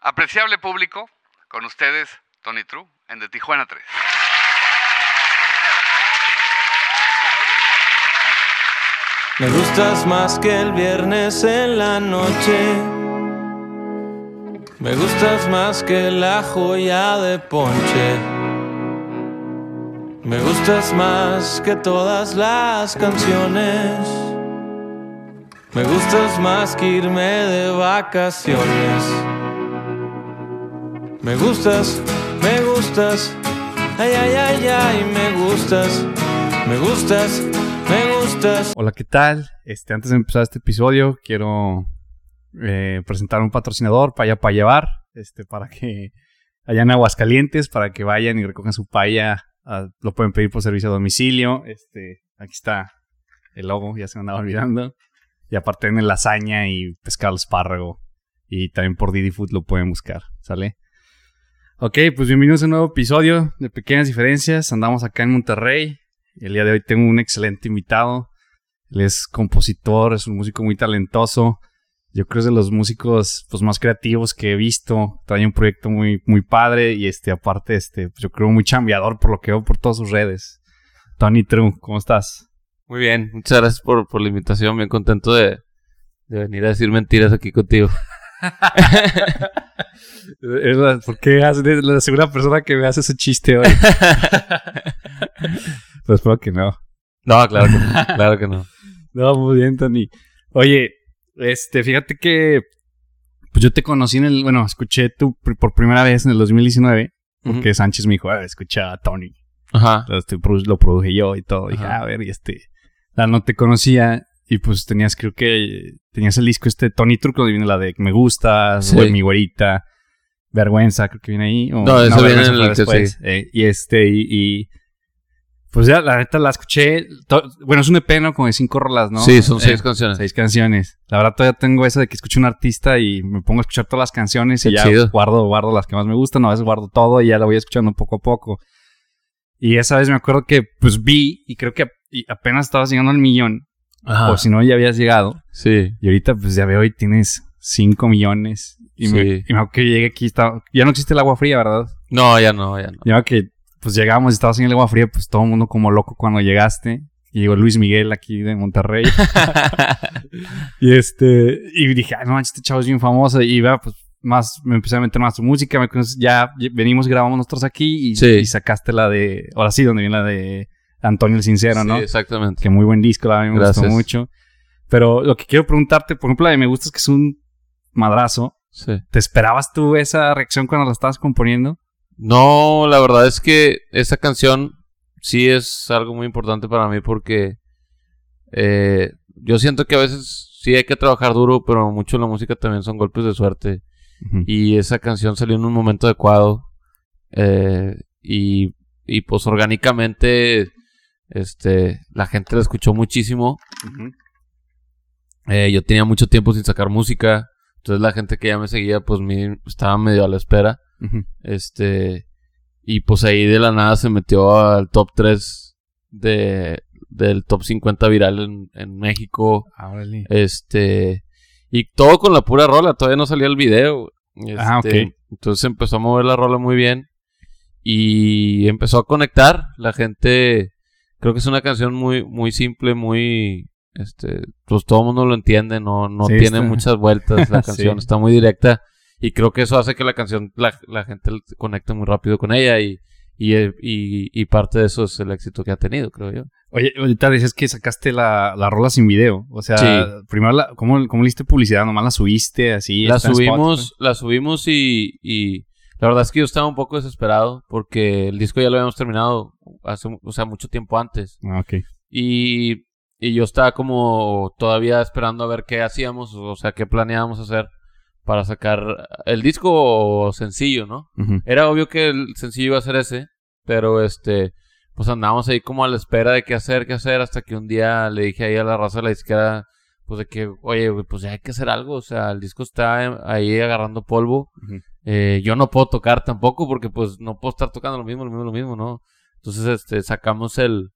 Apreciable público, con ustedes, Tony True, en De Tijuana 3. Me gustas más que el viernes en la noche. Me gustas más que la joya de ponche. Me gustas más que todas las canciones. Me gustas más que irme de vacaciones. Me gustas, me gustas. Ay, ay, ay, ay, me gustas. Me gustas, me gustas. Hola, ¿qué tal? Este, antes de empezar este episodio, quiero eh, presentar un patrocinador para allá para llevar, este, para que hayan Aguascalientes, para que vayan y recojan su paya. ah, lo pueden pedir por servicio a domicilio. Este, aquí está el logo, ya se me andaba olvidando. Y aparte en lasaña y pescado al espárrago. Y también por Didi Food lo pueden buscar, ¿sale? Ok, pues bienvenidos a un nuevo episodio de Pequeñas Diferencias. Andamos acá en Monterrey. El día de hoy tengo un excelente invitado. Él es compositor, es un músico muy talentoso. Yo creo que es de los músicos pues, más creativos que he visto. Trae un proyecto muy, muy padre y este, aparte, este, pues, yo creo muy chambeador por lo que veo por todas sus redes. Tony True, ¿cómo estás? Muy bien, muchas gracias por, por la invitación. Bien contento de, de venir a decir mentiras aquí contigo. Es la- ¿Por qué haces la segunda persona que me hace ese chiste hoy? pues espero que no. No, claro que no. Claro que no. No, muy bien, Tony. Oye, este, fíjate que pues yo te conocí en el, bueno, escuché tú por primera vez en el 2019, porque Sánchez me dijo, ah, escucha a Tony. Ajá. Produ- lo produje yo y todo. Dije, a ver, y este, la no te conocía y pues tenías, creo que tenías el disco este Tony Truco, donde viene la de Me Gusta, Sí. Mi Güerita, Vergüenza, creo que viene ahí. o- No, eso viene en el después. Eh, y este, y, y, pues ya, la neta la escuché. to- bueno, es un EP, ¿no? Como de cinco rolas, ¿no? Sí, son seis Eh, canciones. Seis canciones. La verdad todavía tengo esa de que escucho un artista y me pongo a escuchar todas las canciones y ya guardo, guardo las que más me gustan, a veces guardo todo y ya la voy escuchando poco a poco. Y esa vez me acuerdo que pues vi y creo que y apenas estabas llegando al millón, Ajá. o si no ya habías llegado. Sí. Y ahorita pues ya veo y tienes 5 millones. Y, me, Sí. y me acuerdo que llegué aquí, estaba, ya no existe el agua fría, ¿verdad? No, ya no, ya no. Ya que pues llegamos y estabas en el agua fría, pues todo el mundo como loco cuando llegaste. Y llegó Luis Miguel aquí de Monterrey. y este, y dije, ay, no manches, este chavo es bien famoso. Y va, pues más, me empecé a meter más tu música. Me, ya venimos y grabamos nosotros aquí. Y, Sí. y sacaste la de, ahora sí, donde viene la de Antonio el Sincero, Sí, ¿no? exactamente. Que muy buen disco, la verdad, me gustó Gracias. mucho. Pero lo que quiero preguntarte, por ejemplo, la de Me Gusta es que es un madrazo. Sí. ¿Te esperabas tú esa reacción cuando la estabas componiendo? No, la verdad es que esa canción sí es algo muy importante para mí porque eh, yo siento que a veces sí hay que trabajar duro, pero mucho la música también son golpes de suerte. Y esa canción salió en un momento adecuado. eh, y, y pues orgánicamente este, la gente la escuchó muchísimo. Eh, yo tenía mucho tiempo sin sacar música. Entonces la gente que ya me seguía pues me, estaba medio a la espera. Este. Y pues ahí de la nada se metió al top 3 de, del top 50 viral en, en México. Ah, órale. Este. Y todo con la pura rola, todavía no salía el video. Este, Ah. Entonces empezó a mover la rola muy bien. Y empezó a conectar. La gente. Creo que es una canción muy, muy simple, muy. Este. Pues todo el mundo lo entiende, no, no Sí, tiene está- muchas vueltas la canción, Sí. está muy directa. Y creo que eso hace que la canción, la, la gente conecte muy rápido con ella. Y, y, eh, y, y parte de eso es el éxito que ha tenido, creo yo. Oye, ahorita dices que sacaste la, la rola sin video. O sea, Sí. primero, la, ¿cómo, ¿cómo le diste publicidad? ¿Nomás la subiste así? La subimos, la subimos y, y la verdad es que yo estaba un poco desesperado porque el disco ya lo habíamos terminado hace, o sea, mucho tiempo antes. Ah, ok. Y, y yo estaba como todavía esperando a ver qué hacíamos, o sea, qué planeábamos hacer para sacar el disco sencillo, ¿no? Era obvio que el sencillo iba a ser ese, pero este, pues andábamos ahí como a la espera de qué hacer, qué hacer, hasta que un día le dije ahí a la raza de la izquierda, pues de que, oye, pues ya hay que hacer algo, o sea, el disco está ahí agarrando polvo. Eh, yo no puedo tocar tampoco porque pues no puedo estar tocando lo mismo, lo mismo, lo mismo, ¿no? Entonces, este, sacamos el,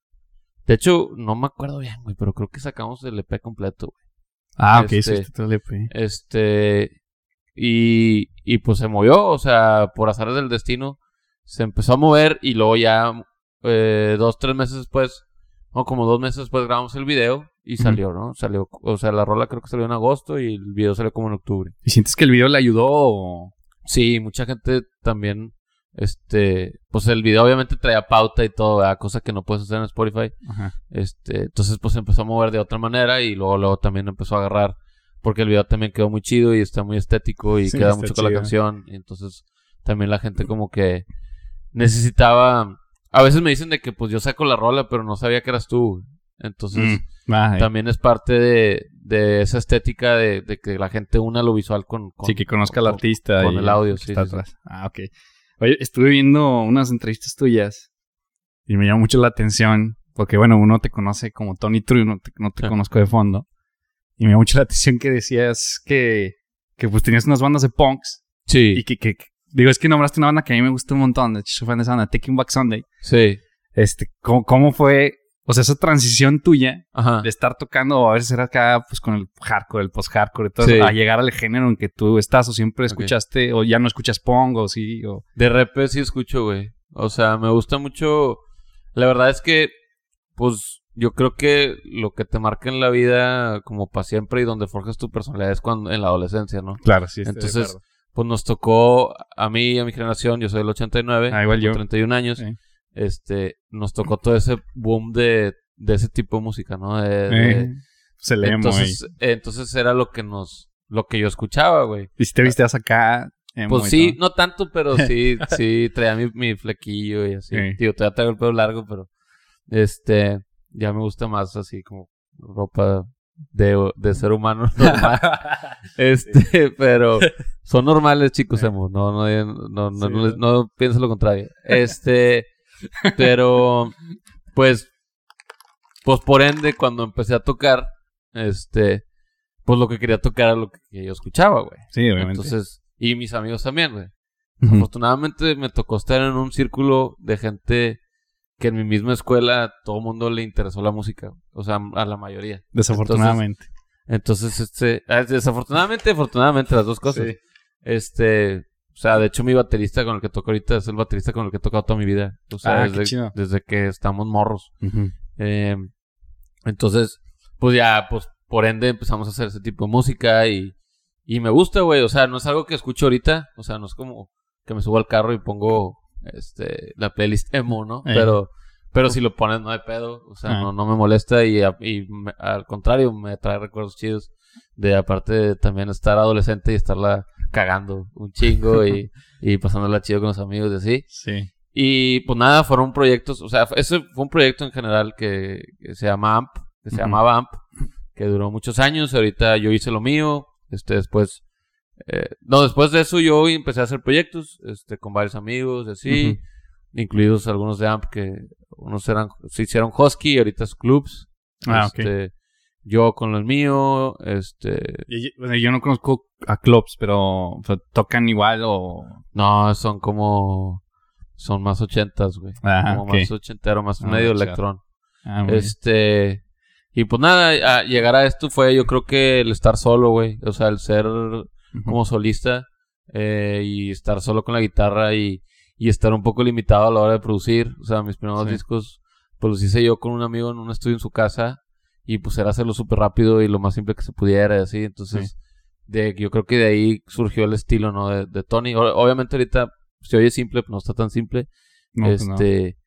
de hecho, no me acuerdo bien, güey, pero creo que sacamos el EP completo, güey. Ah, ok, Este- el EP. Este. Y, y pues se movió, o sea, por azares del destino, se empezó a mover y luego ya eh, dos, tres meses después, o como dos meses después grabamos el video y salió, ¿no? Salió, o sea, la rola creo que salió en agosto y el video salió como en octubre. ¿Y sientes que el video le ayudó o...? Sí, mucha gente también, este, pues el video obviamente traía pauta y todo, ¿verdad? cosa que no puedes hacer en Spotify. Ajá. Este, entonces pues empezó a mover de otra manera y luego, luego también empezó a agarrar porque el video también quedó muy chido y está muy estético y Sí, queda mucho con la canción. Y entonces también la gente como que necesitaba... A veces me dicen de que pues yo saco la rola, pero no sabía que eras tú. Entonces Mm, ah, eh. también es parte de, de esa estética de, de que la gente una lo visual con... con sí, que conozca al con- artista. con y el audio, sí, está sí, sí. atrás. Ah, ok. Oye, estuve viendo unas entrevistas tuyas y me llamó mucho la atención porque, bueno, uno te conoce como Tony True, no te, no te Sí. conozco de fondo. Y me llamó mucho la atención que decías que, que pues tenías unas bandas de punks Sí, y que, que- que- digo, es que nombraste una banda que a mí me gusta un montón, de hecho soy fan de esa banda, Taking Back Sunday. sí. Este, ¿cómo, cómo fue, o sea, esa transición tuya Ajá. de estar tocando, o a veces era acá, pues con el hardcore, el post-hardcore y todo, Sí. a llegar al género en que tú estás, o siempre escuchaste, o ya no escuchas pong, o sí, o... De repente sí escucho, güey. O sea, me gusta mucho. La verdad es que, pues, yo creo que lo que te marca en la vida como para siempre y donde forjas tu personalidad es cuando en la adolescencia, ¿no? Claro, sí. Entonces. Pues nos tocó a mí y a mi generación, yo soy del 89, Ah, igual tengo yo. 31 años, Sí. Este, nos tocó todo ese boom de, de ese tipo de música, ¿no? De- de- Eh, se le emo, entonces, entonces era lo que nos, lo que yo escuchaba, güey. Y si te vistes acá... emo Pues sí, todo. no tanto, pero sí, sí, traía mi, mi flequillo y así. Sí. Tío, todavía traigo el pelo largo, pero este, ya me gusta más así como ropa de, de ser humano normal. este, pero son normales, chicos, emo. No, no, no, no, no, piensen lo contrario. Este, pero, pues, pues por ende, cuando empecé a tocar, este, pues lo que quería tocar era lo que yo escuchaba, güey. Sí, obviamente. Entonces, y mis amigos también, güey. Afortunadamente me tocó estar en un círculo de gente que en mi misma escuela todo el mundo le interesó la música. O sea, a la mayoría. Desafortunadamente. Entonces, este, ah, desafortunadamente, afortunadamente, las dos cosas. Sí. Este, sea, de hecho mi baterista con el que toco ahorita es el baterista con el que he tocado toda mi vida. O sea, Ah, desde, que estamos morros. Eh, entonces, pues ya, pues por ende empezamos a hacer ese tipo de música y, y me gusta, güey. O sea, no es algo que escucho ahorita. O sea, no es como que me subo al carro y pongo este la playlist emo, ¿no? Eh. Pero, pero si lo pones no hay pedo. O sea, Ah. no, no me molesta y, y me- al contrario, me trae recuerdos chidos. De aparte de también estar adolescente y estarla cagando un chingo y, y pasándola chido con los amigos y así. Sí. Y pues nada, fueron proyectos, o sea, ese fue un proyecto en general que, que se llama AMP, que se Ujú. llamaba AMP, que duró muchos años, ahorita yo hice lo mío, este después, eh, no, después de eso yo empecé a hacer proyectos, este, con varios amigos, así, incluidos algunos de AMP que unos eran, se hicieron Husky, ahorita es Clubs, Ah, este, yo con el mío, este, Y- y- bueno, yo no conozco a clubs, pero o sea, tocan igual o... no, son como, son más ochentas, güey, Ah, como más ochentero, más Ah, medio electrón. Ah. Este. Y pues nada, a llegar a esto fue yo creo que el estar solo, güey. O sea, el ser como solista eh, y estar solo con la guitarra y, y estar un poco limitado a la hora de producir. O sea, mis primeros Sí. discos, pues los hice yo con un amigo en un estudio en su casa y pues era hacerlo súper rápido y lo más simple que se pudiera y así. Entonces, de, yo creo que de ahí surgió el estilo, ¿no? De, de Tony. O- obviamente ahorita se oye simple, pero no está tan simple. No, pues no. este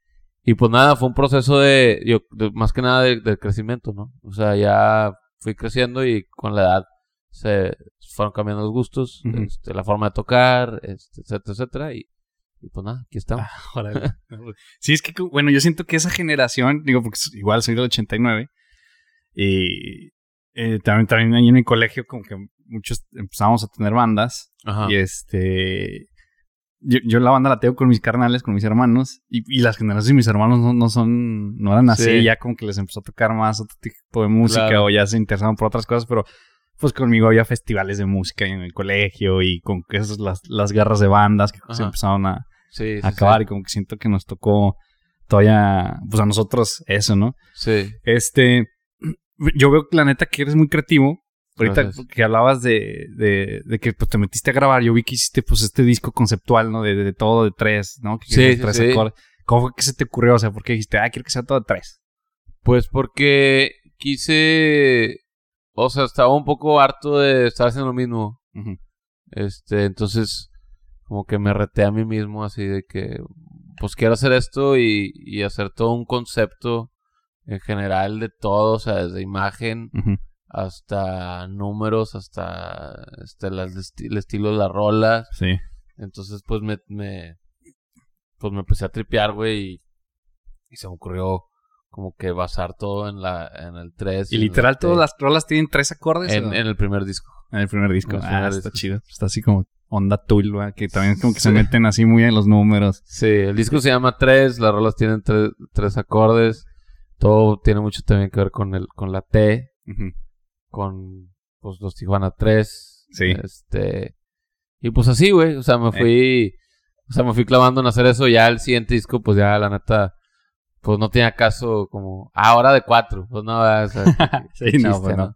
y pues nada fue un proceso de, yo, de- más que nada de, de crecimiento no o sea ya fui creciendo y con la edad se fueron cambiando los gustos este, la forma de tocar este, etcétera etcétera y, y pues nada aquí estamos Ah, sí, es que, bueno, yo siento que esa generación, digo, porque igual soy del 89, y eh, también, también ahí en mi colegio como que muchos empezamos a tener bandas, Ajá. y este... Yo, yo la banda la tengo con mis carnales, con mis hermanos, y, y las generaciones de mis hermanos no, no son, no eran así, Sí. ya como que les empezó a tocar más otro tipo de música, Claro. o ya se interesaban por otras cosas, pero pues conmigo había festivales de música en el colegio, y con esas las, las garras de bandas que se empezaron a, sí, sí, acabar y como que siento que nos tocó todavía, pues a nosotros eso, ¿no? sí Este, yo veo que la neta que eres muy creativo Ahorita Gracias. que hablabas de, de, de que pues, te metiste a grabar, yo vi que hiciste pues este disco conceptual, ¿no? De, de, todo de tres, ¿no? Que Sí, sí, tres sí. ¿Cómo fue que se te ocurrió? O sea, ¿por qué dijiste, ah, quiero que sea todo de tres? Pues porque quise, o sea, estaba un poco harto de estar haciendo lo mismo. Este, entonces, como que me reté a mí mismo así de que, pues quiero hacer esto y, y hacer todo un concepto en general de todo, o sea, desde imagen Ujú. Hasta números, hasta este, las, el estilo de las rolas. Sí. Entonces, pues me, me pues me empecé a tripear, güey, y, y se me ocurrió como que basar todo en la en el 3. Y literal, todas las rolas tienen tres acordes. en, el primer disco. En el primer disco. Ah, está chido. Está así como onda Tool, ¿verdad? Que también como que se meten así muy en los números. Sí, el disco se llama 3, las rolas tienen tre- tres acordes. Todo tiene mucho también que ver con el con la T, Ujú. Con pues los Tijuana 3. Sí. Este y pues así, güey, o sea, me fui o sea, me fui clavando en hacer eso, ya el siguiente disco pues ya la neta pues no tenía caso como ah, ahora de cuatro, pues no, o sea, Sí, no, pues no.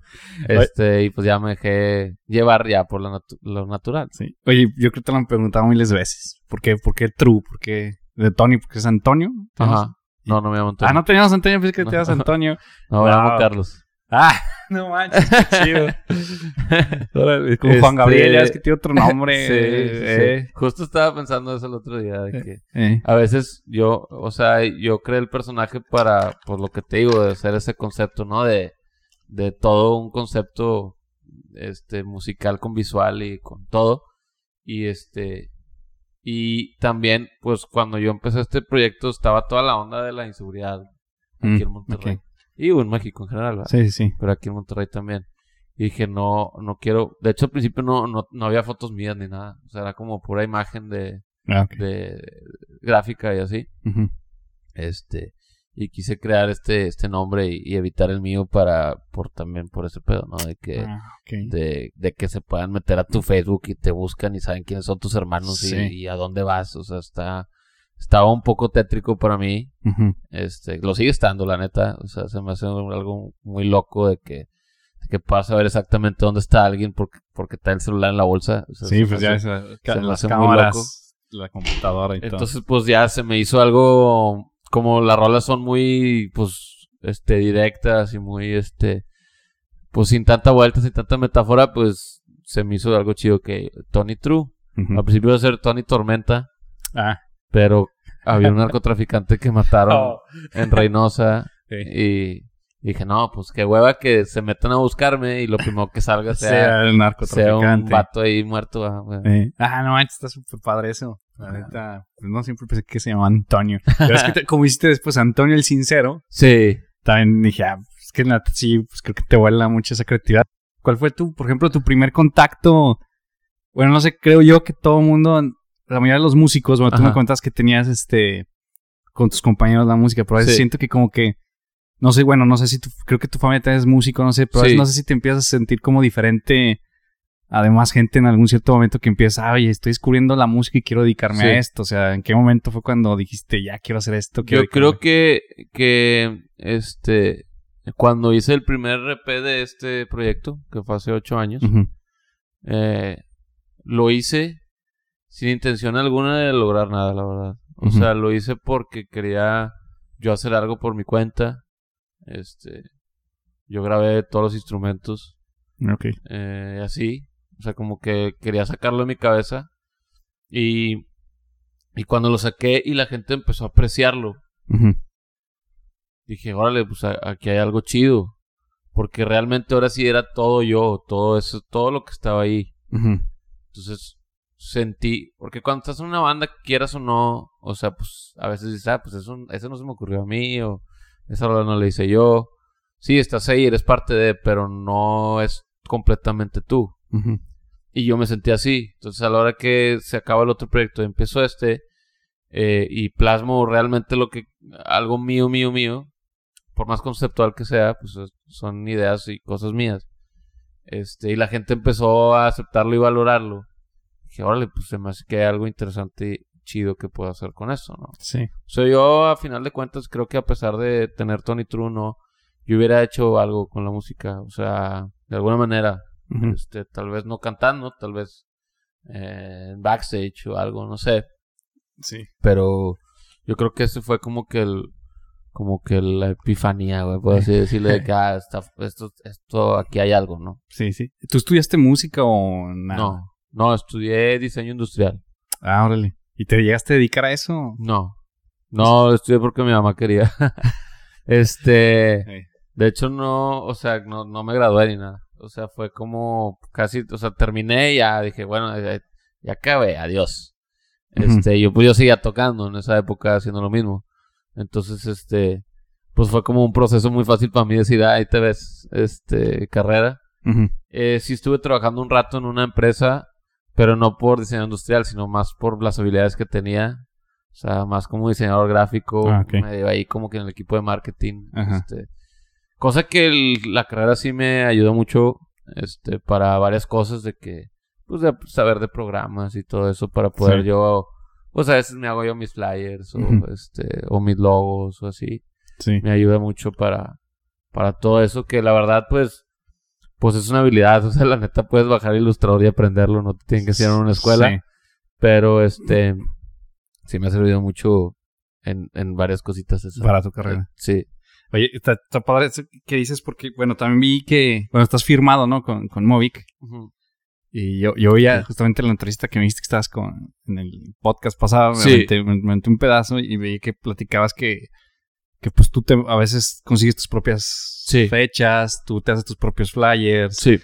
Este, y pues ya me dejé llevar ya por lo, natu- lo natural. Sí. Oye, yo creo que te lo han preguntado miles de veces. ¿Por qué? ¿Por qué True? ¿Por qué de Tony? ¿Porque es Antonio? Ajá. No, no me llamo Antonio. Ah, no te llamas Antonio, pensé que te llamas Antonio. No, me llamo. Carlos. Ah, no manches, qué chido. Como Juan Este, Gabriel, ya es que tiene otro nombre. Sí, sí, sí. eh, Justo estaba pensando eso el otro día, de que eh. a veces yo, o sea, yo creé el personaje para, por lo que te digo, de hacer ese concepto, ¿no? De, de todo un concepto, este, musical con visual y con todo. Y este, y también, pues cuando yo empecé este proyecto estaba toda la onda de la inseguridad aquí Mm, en Monterrey. ok. Y en México en general, ¿verdad? Sí, sí, sí. pero aquí en Monterrey también. Y dije, no, no quiero. De hecho, al principio no, no, no había fotos mías ni nada. O sea, era como pura imagen de, Ah, de gráfica y así. Este. Y quise crear este, este nombre y, y evitar el mío para, por también por ese pedo, ¿no? De que, Ah, de, de que se puedan meter a tu Facebook y te buscan y saben quiénes son tus hermanos y, a dónde vas. O sea, está, estaba un poco tétrico para mí. Este, lo sigue estando, la neta. O sea, se me hace algo muy loco de que, de que puedas saber exactamente dónde está alguien porque, porque está el celular en la bolsa. O sea, se Sí, me pues ya hace- esa- se me las hace muy cámaras, loco. la computadora y todo. Entonces, pues ya se me hizo algo. Como las rolas son muy, pues, este, directas y muy, este, pues sin tanta vuelta, sin tanta metáfora, pues se me hizo algo chido que Tony True. Al principio iba a ser Tony Tormenta, Ah, pero había un narcotraficante que mataron Oh. en Reynosa. sí. Y dije, no, pues qué hueva que se metan a buscarme y lo primero que salga sea, sea el sea un narcotraficante. vato ahí muerto. ah. Sí. Ah, no manches, está súper padre eso. La neta, pues no siempre pensé que se llamaba Antonio. Pero es que te- como hiciste después Antonio el Sincero, Sí. también dije, ah, es que neta sí, pues creo que te vuela mucho esa creatividad. ¿Cuál fue tu, por ejemplo, tu primer contacto? Bueno, no sé, creo yo que todo el mundo, la mayoría de los músicos, bueno, tú me contabas que tenías este, con tus compañeros la música, pero a veces Sí. siento que como que, no sé, bueno, no sé si tú, creo que tu familia también es músico, no sé, pero a veces no sé si te empiezas a sentir como diferente. Además, gente en algún cierto momento que empieza, oye, estoy descubriendo la música y quiero dedicarme Sí. a esto. O sea, ¿en qué momento fue cuando dijiste, ya quiero hacer esto? quiero Yo creo dedicarme"? que, que, este, cuando hice el primer EP de este proyecto, que fue hace ocho años, eh, lo hice sin intención alguna de lograr nada, la verdad. O sea, lo hice porque quería yo hacer algo por mi cuenta. Este, yo grabé todos los instrumentos Ok. eh, así. O sea, como que quería sacarlo de mi cabeza. Y, y cuando lo saqué y la gente empezó a apreciarlo, Ujú. dije, órale, pues a- aquí hay algo chido. Porque realmente ahora sí era todo yo, todo eso, todo lo que estaba ahí. Entonces sentí, porque cuando estás en una banda, quieras o no, o sea, pues a veces dices, ah, pues eso, eso no se me ocurrió a mí, o esa no la hice yo. Sí, estás ahí, eres parte de, pero no es completamente tú. Y yo me sentí así. Entonces, a la hora que se acaba el otro proyecto, empiezo este eh, y plasmo realmente lo que algo mío, mío, mío, por más conceptual que sea, pues es- son ideas y cosas mías. Este, y la gente empezó a aceptarlo y valorarlo. Dije, órale, pues se me hace que hay algo interesante y chido que puedo hacer con eso, ¿no? Sí. O sea, yo a final de cuentas creo que a pesar de tener Tony True, no, yo hubiera hecho algo con la música. O sea, de alguna manera. Este, tal vez no cantando, tal vez eh, en backstage o algo, no sé. Sí. Pero yo creo que ese fue como que el como que la epifanía, güey, por así decirlo, de que ah, está- esto, esto, aquí hay algo, ¿no? Sí, sí. ¿Tú estudiaste música o nada? No, no, estudié diseño industrial. Ah, órale. ¿Y te llegaste a dedicar a eso? No, no, estudié porque mi mamá quería. este, Sí. de hecho no, o sea, no, no me gradué ni nada. O sea, fue como casi, o sea, terminé y ya dije, bueno, ya, ya acabé, adiós. Este, yo pues yo seguía tocando en esa época haciendo lo mismo. Entonces, este, pues fue como un proceso muy fácil para mí decir, "Ah, ahí te ves, este, carrera. Eh, sí estuve trabajando un rato en una empresa, pero no por diseño industrial, sino más por las habilidades que tenía. O sea, más como diseñador gráfico, Ah, ok. medio ahí como que en el equipo de marketing. Este, cosa que el- la carrera sí me ayudó mucho este, para varias cosas de que, pues de saber de programas y todo eso para poder Sí. yo, pues a veces me hago yo mis flyers o, este, o mis logos o así Sí. me ayuda mucho para, para todo eso, que la verdad, pues, pues es una habilidad, o sea, la neta puedes bajar ilustrador y aprenderlo, no te tienen que hacer en una escuela, Sí. pero este, sí me ha servido mucho en, en varias cositas eso. Para tu carrera. Sí, Oye, está, está padre eso que dices porque, bueno, también vi que, bueno, estás firmado, ¿no? Con, con Movic. Y yo, yo justamente la entrevista que me dijiste que estabas con, en el podcast pasado, me Sí. aventé- me, me aventé un pedazo y vi que platicabas que, que pues tú te, a veces consigues tus propias Sí. fechas, tú te haces tus propios flyers. sí,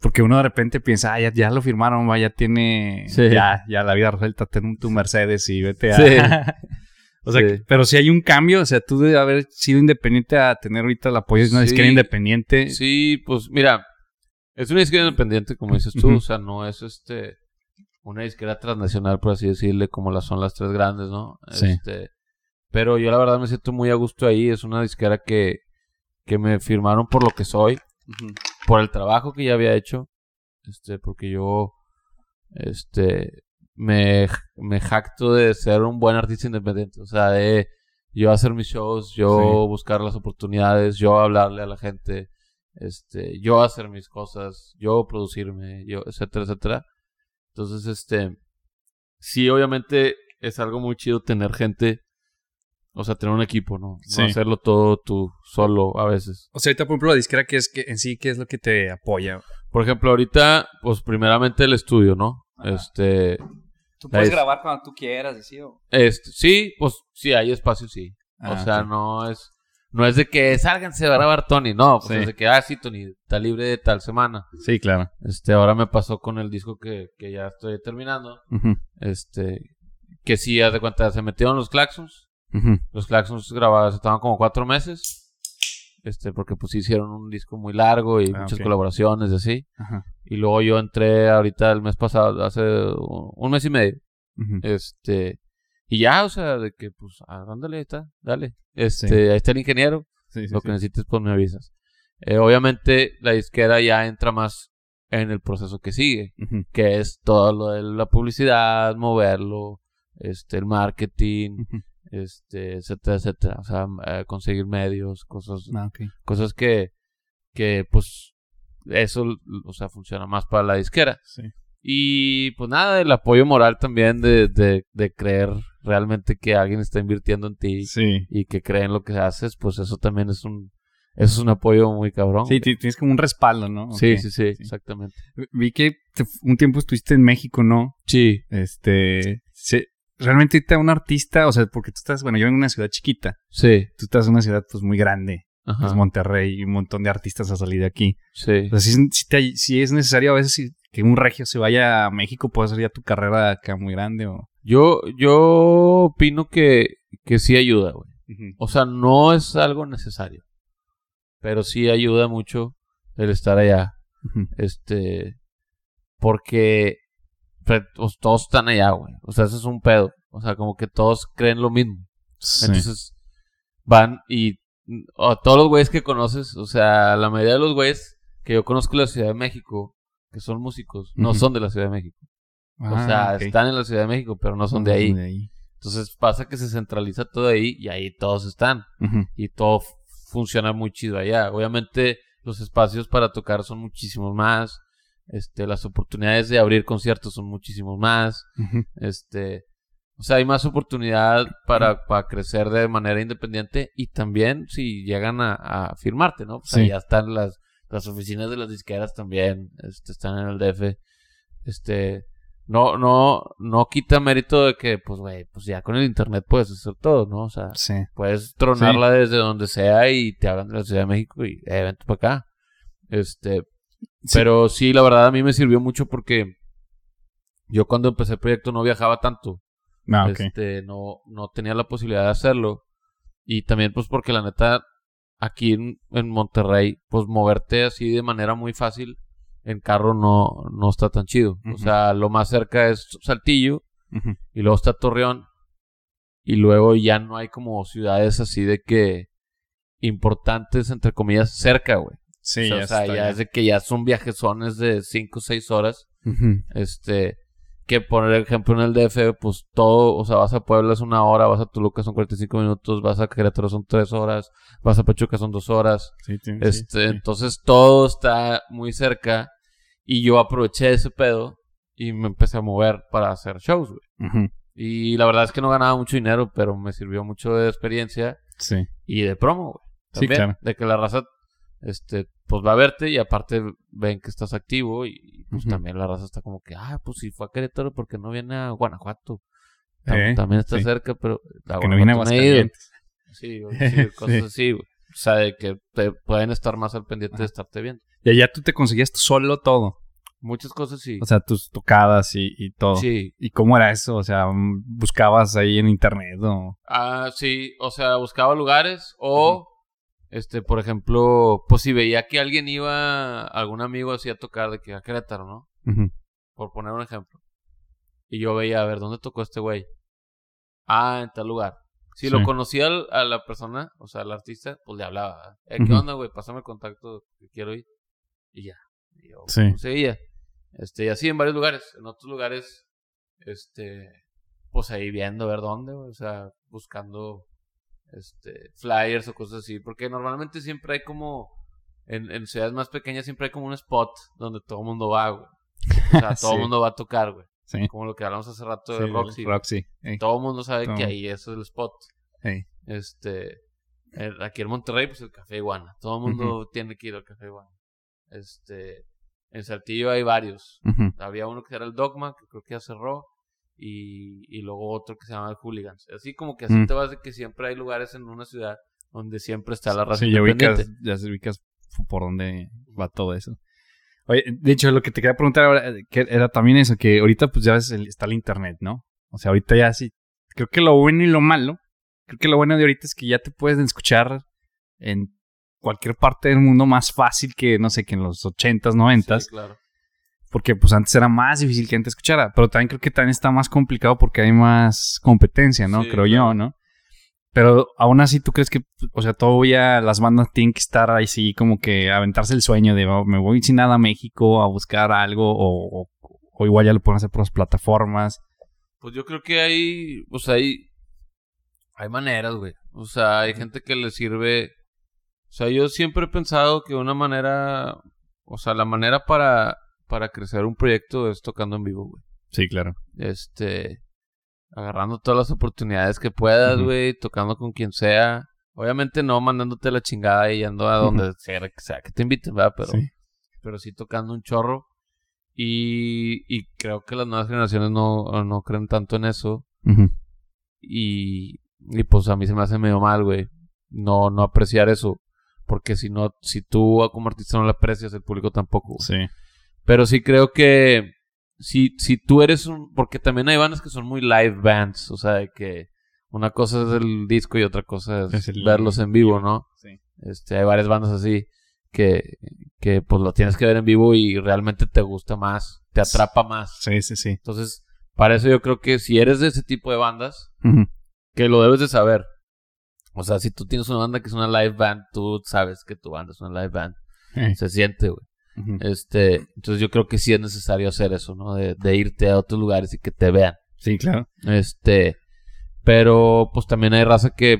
Porque uno de repente piensa, ah, ya, ya lo firmaron, va, ya tiene, Sí. ya, ya la vida resuelta, ten tu Mercedes y vete a... Sí. o sea, que- pero si hay un cambio, o sea, tú de haber sido independiente a tener ahorita el apoyo de una disquera independiente. sí, pues mira, es una disquera independiente, como dices tú, o sea, no es este, una disquera transnacional, por así decirle, como las son las tres grandes, ¿no? Sí. Este, pero yo la verdad me siento muy a gusto ahí, es una disquera que, que me firmaron por lo que soy, por el trabajo que ya había hecho, este, porque yo, este, me, me jacto de ser un buen artista independiente, o sea, de yo hacer mis shows, yo Sí. buscar las oportunidades, yo hablarle a la gente, este, yo hacer mis cosas, yo producirme, yo, etcétera, etcétera. Entonces, este, sí, obviamente es algo muy chido tener gente, o sea, tener un equipo, ¿no? Sí. No hacerlo todo tú solo a veces. O sea, ahorita, por ejemplo, la disquera que es que en sí, ¿qué es lo que te apoya? Por ejemplo, ahorita, pues primeramente el estudio, ¿no? Ajá. Este, Tú puedes grabar cuando tú quieras, ¿sí? O... este, sí, pues sí, hay espacio, sí. Ah, o sea, no es, no es de que sálganse a grabar Tony, no, pues Sí. es de que, ah, sí, Tony, está libre de tal semana. Sí, claro. Este, ahora me pasó con el disco que, que ya estoy terminando. Este, que sí, haz de cuenta, se metieron los claxons. Los claxons grabados estaban como cuatro meses. Este, porque pues hicieron un disco muy largo y Ah, muchas colaboraciones y así. Ajá. Y luego yo entré ahorita el mes pasado, hace un mes y medio. Este, y ya, o sea, de que pues, ándale, ahí está, dale. Este, ahí está el ingeniero, Sí, sí, lo que necesites, pues me avisas. Eh, obviamente, la disquera ya entra más en el proceso que sigue, que es todo lo de la publicidad, moverlo, este, el marketing. Este, etcétera, etcétera. O sea, eh, conseguir medios, cosas, Ah, cosas que, que, pues, eso, o sea, funciona más para la disquera. Sí. Y pues nada, el apoyo moral también de, de, de creer realmente que alguien está invirtiendo en ti Sí. y que cree en lo que haces, pues eso también es un, eso es un apoyo muy cabrón. Sí, ti- tienes como un respaldo, ¿no? sí, sí, sí, exactamente. Vi que un tiempo estuviste en México, ¿no? Sí, Este. sí, realmente ahorita un artista, o sea, porque tú estás, bueno, yo en una ciudad chiquita, sí, tú estás en una ciudad pues muy grande, ajá, es Monterrey, y un montón de artistas ha salido de aquí. sí. O sea, si, es- si te- si es necesario a veces si- que un regio se vaya a México, puede ser ya tu carrera acá muy grande o... Yo, yo opino que, que sí ayuda, güey. O sea, no es algo necesario, pero sí ayuda mucho el estar allá. Este, porque pues, todos están allá, güey. O sea, eso es un pedo. O sea, como que todos creen lo mismo. Sí. Entonces, van y todos los güeyes que conoces, o sea, la mayoría de los güeyes que yo conozco en la Ciudad de México, que son músicos, no son de la Ciudad de México. o Ah, sea, están en la Ciudad de México, pero no son de ahí. Entonces pasa que se centraliza todo ahí y ahí todos están. Y todo funciona muy chido allá. Obviamente los espacios para tocar son muchísimos más. Este, las oportunidades de abrir conciertos son muchísimos más. Este, o sea, hay más oportunidad para, para crecer de manera independiente y también si llegan a, a firmarte, ¿no? O sea, Sí. ya están las, las oficinas de las disqueras también, este, están en el DF. Este, no, no, no quita mérito de que, pues, güey, pues ya con el internet puedes hacer todo, ¿no? O sea, Sí. puedes tronarla desde donde sea y te hablan de la Ciudad de México y eh, vente para acá. Este, Sí. pero sí, la verdad a mí me sirvió mucho porque yo cuando empecé el proyecto no viajaba tanto. Ah. Este, no, no tenía la posibilidad de hacerlo. Y también, pues, porque la neta, aquí en, en Monterrey, pues moverte así de manera muy fácil en carro no, no está tan chido. O sea, lo más cerca es Saltillo y luego está Torreón. Y luego ya no hay como ciudades así de que importantes, entre comillas, cerca, güey. Sí, o sea, ya o sea, está, ya ya. es de que ya son viajezones de 5 o 6 horas. Este, que por ejemplo en el DF, pues todo, o sea, vas a Puebla es una hora, vas a Toluca son 45 minutos, vas a Querétaro son 3 horas, vas a Pachuca son 2 horas. Sí, sí, sí, Este, sí. entonces todo está muy cerca y yo aproveché ese pedo y me empecé a mover para hacer shows, güey. Y la verdad es que no ganaba mucho dinero, pero me sirvió mucho de experiencia Sí. y de promo, güey. Sí, También, claro. De que la raza, este, pues va a verte y aparte ven que estás activo y pues Ujú. también la raza está como que, ah, pues si fue a Querétaro, porque no viene a Guanajuato? Tam- Eh, también está sí. cerca, pero a Que no viene a. Aguascalientes. Sí, güey, sí, cosas Sí. así, güey. O sea, de que te pueden estar más al pendiente de estarte viendo. Y allá tú te conseguías solo todo. Muchas cosas sí. O sea, tus tocadas y, y todo. sí. ¿Y cómo era eso? O sea, mm, buscabas ahí en internet o... Ah, sí, o sea, buscaba lugares o, este, por ejemplo, pues si veía que alguien iba, algún amigo así a tocar de que a Querétaro, ¿no? Por poner un ejemplo. Y yo veía, a ver, ¿dónde tocó este güey? Ah, en tal lugar. Si Sí. lo conocía al- a la persona, o sea, al artista, pues le hablaba. Eh, ¿Qué onda, güey? Pásame el contacto que quiero ir. Y ya. Y yo Sí. pues, seguía. Este, y así en varios lugares. En otros lugares, este, pues ahí viendo a ver dónde, o sea, buscando este flyers o cosas así. Porque normalmente siempre hay como, en, en ciudades más pequeñas siempre hay como un spot donde todo el mundo va, güey. O sea, todo el Sí. mundo va a tocar, güey. Sí. Como lo que hablamos hace rato Sí, de Roxy. Roxy. ey. Todo el mundo sabe que ahí es el spot. Ey. Este, el- aquí en Monterrey, pues el Café Iguana. Todo el mundo tiene que ir al Café Iguana. Este, en Saltillo hay varios. Había uno que era el Dogma, que creo que ya cerró. Y, y luego otro que se llama el Hooligans. Así como que así Mm. te vas de que siempre hay lugares en una ciudad donde siempre está la raza Sí, ya ubicas, ya se ubicas por dónde va todo eso. Oye, de hecho, lo que te quería preguntar ahora, eh, que era también eso, que ahorita pues ya ves, el- está el internet, ¿no? O sea, ahorita ya sí, creo que lo bueno y lo malo, creo que lo bueno de ahorita es que ya te puedes escuchar en cualquier parte del mundo más fácil que, no sé, que en los 80s, 90s, Sí, claro. Porque pues antes era más difícil que antes escuchara, pero también creo que también está más complicado porque hay más competencia, ¿no? Sí, creo claro. yo, ¿no? Pero aún así, ¿tú crees que, o sea, todavía las bandas tienen que estar ahí sí, como que aventarse el sueño de "Oh, me voy sin nada a México a buscar algo o, o- o igual ya lo pueden hacer por las plataformas? Pues yo creo que hay, o sea, hay, hay maneras, güey. O sea, hay gente que le sirve. O sea, yo siempre he pensado que una manera, o sea, la manera para, para crecer un proyecto es tocando en vivo, güey. Sí, claro. Este, agarrando todas las oportunidades que puedas, güey, tocando con quien sea. Obviamente no mandándote la chingada y yendo a donde sea, que sea que te inviten, ¿verdad? Pero, Sí. pero sí tocando un chorro. Y, y creo que las nuevas generaciones no, no creen tanto en eso. Y, y pues a mí se me hace medio mal, güey. No, no apreciar eso. Porque si no, si tú como artista no lo aprecias, el público tampoco. güey. Sí. Pero sí creo que si, si tú eres un... Porque también hay bandas que son muy live bands. O sea, de que una cosa es el disco y otra cosa es, Es el- verlos en vivo, ¿no? Sí. Este, hay varias bandas así que, que pues lo tienes que ver en vivo y realmente te gusta más, te atrapa más. Sí, sí, sí. Entonces, para eso yo creo que si eres de ese tipo de bandas, que lo debes de saber. O sea, si tú tienes una banda que es una live band, tú sabes que tu banda es una live band. Eh, Se siente, güey. Este, entonces yo creo que sí es necesario hacer eso, ¿no? De, de irte a otros lugares y que te vean. Sí, claro. Este, pero pues también hay raza que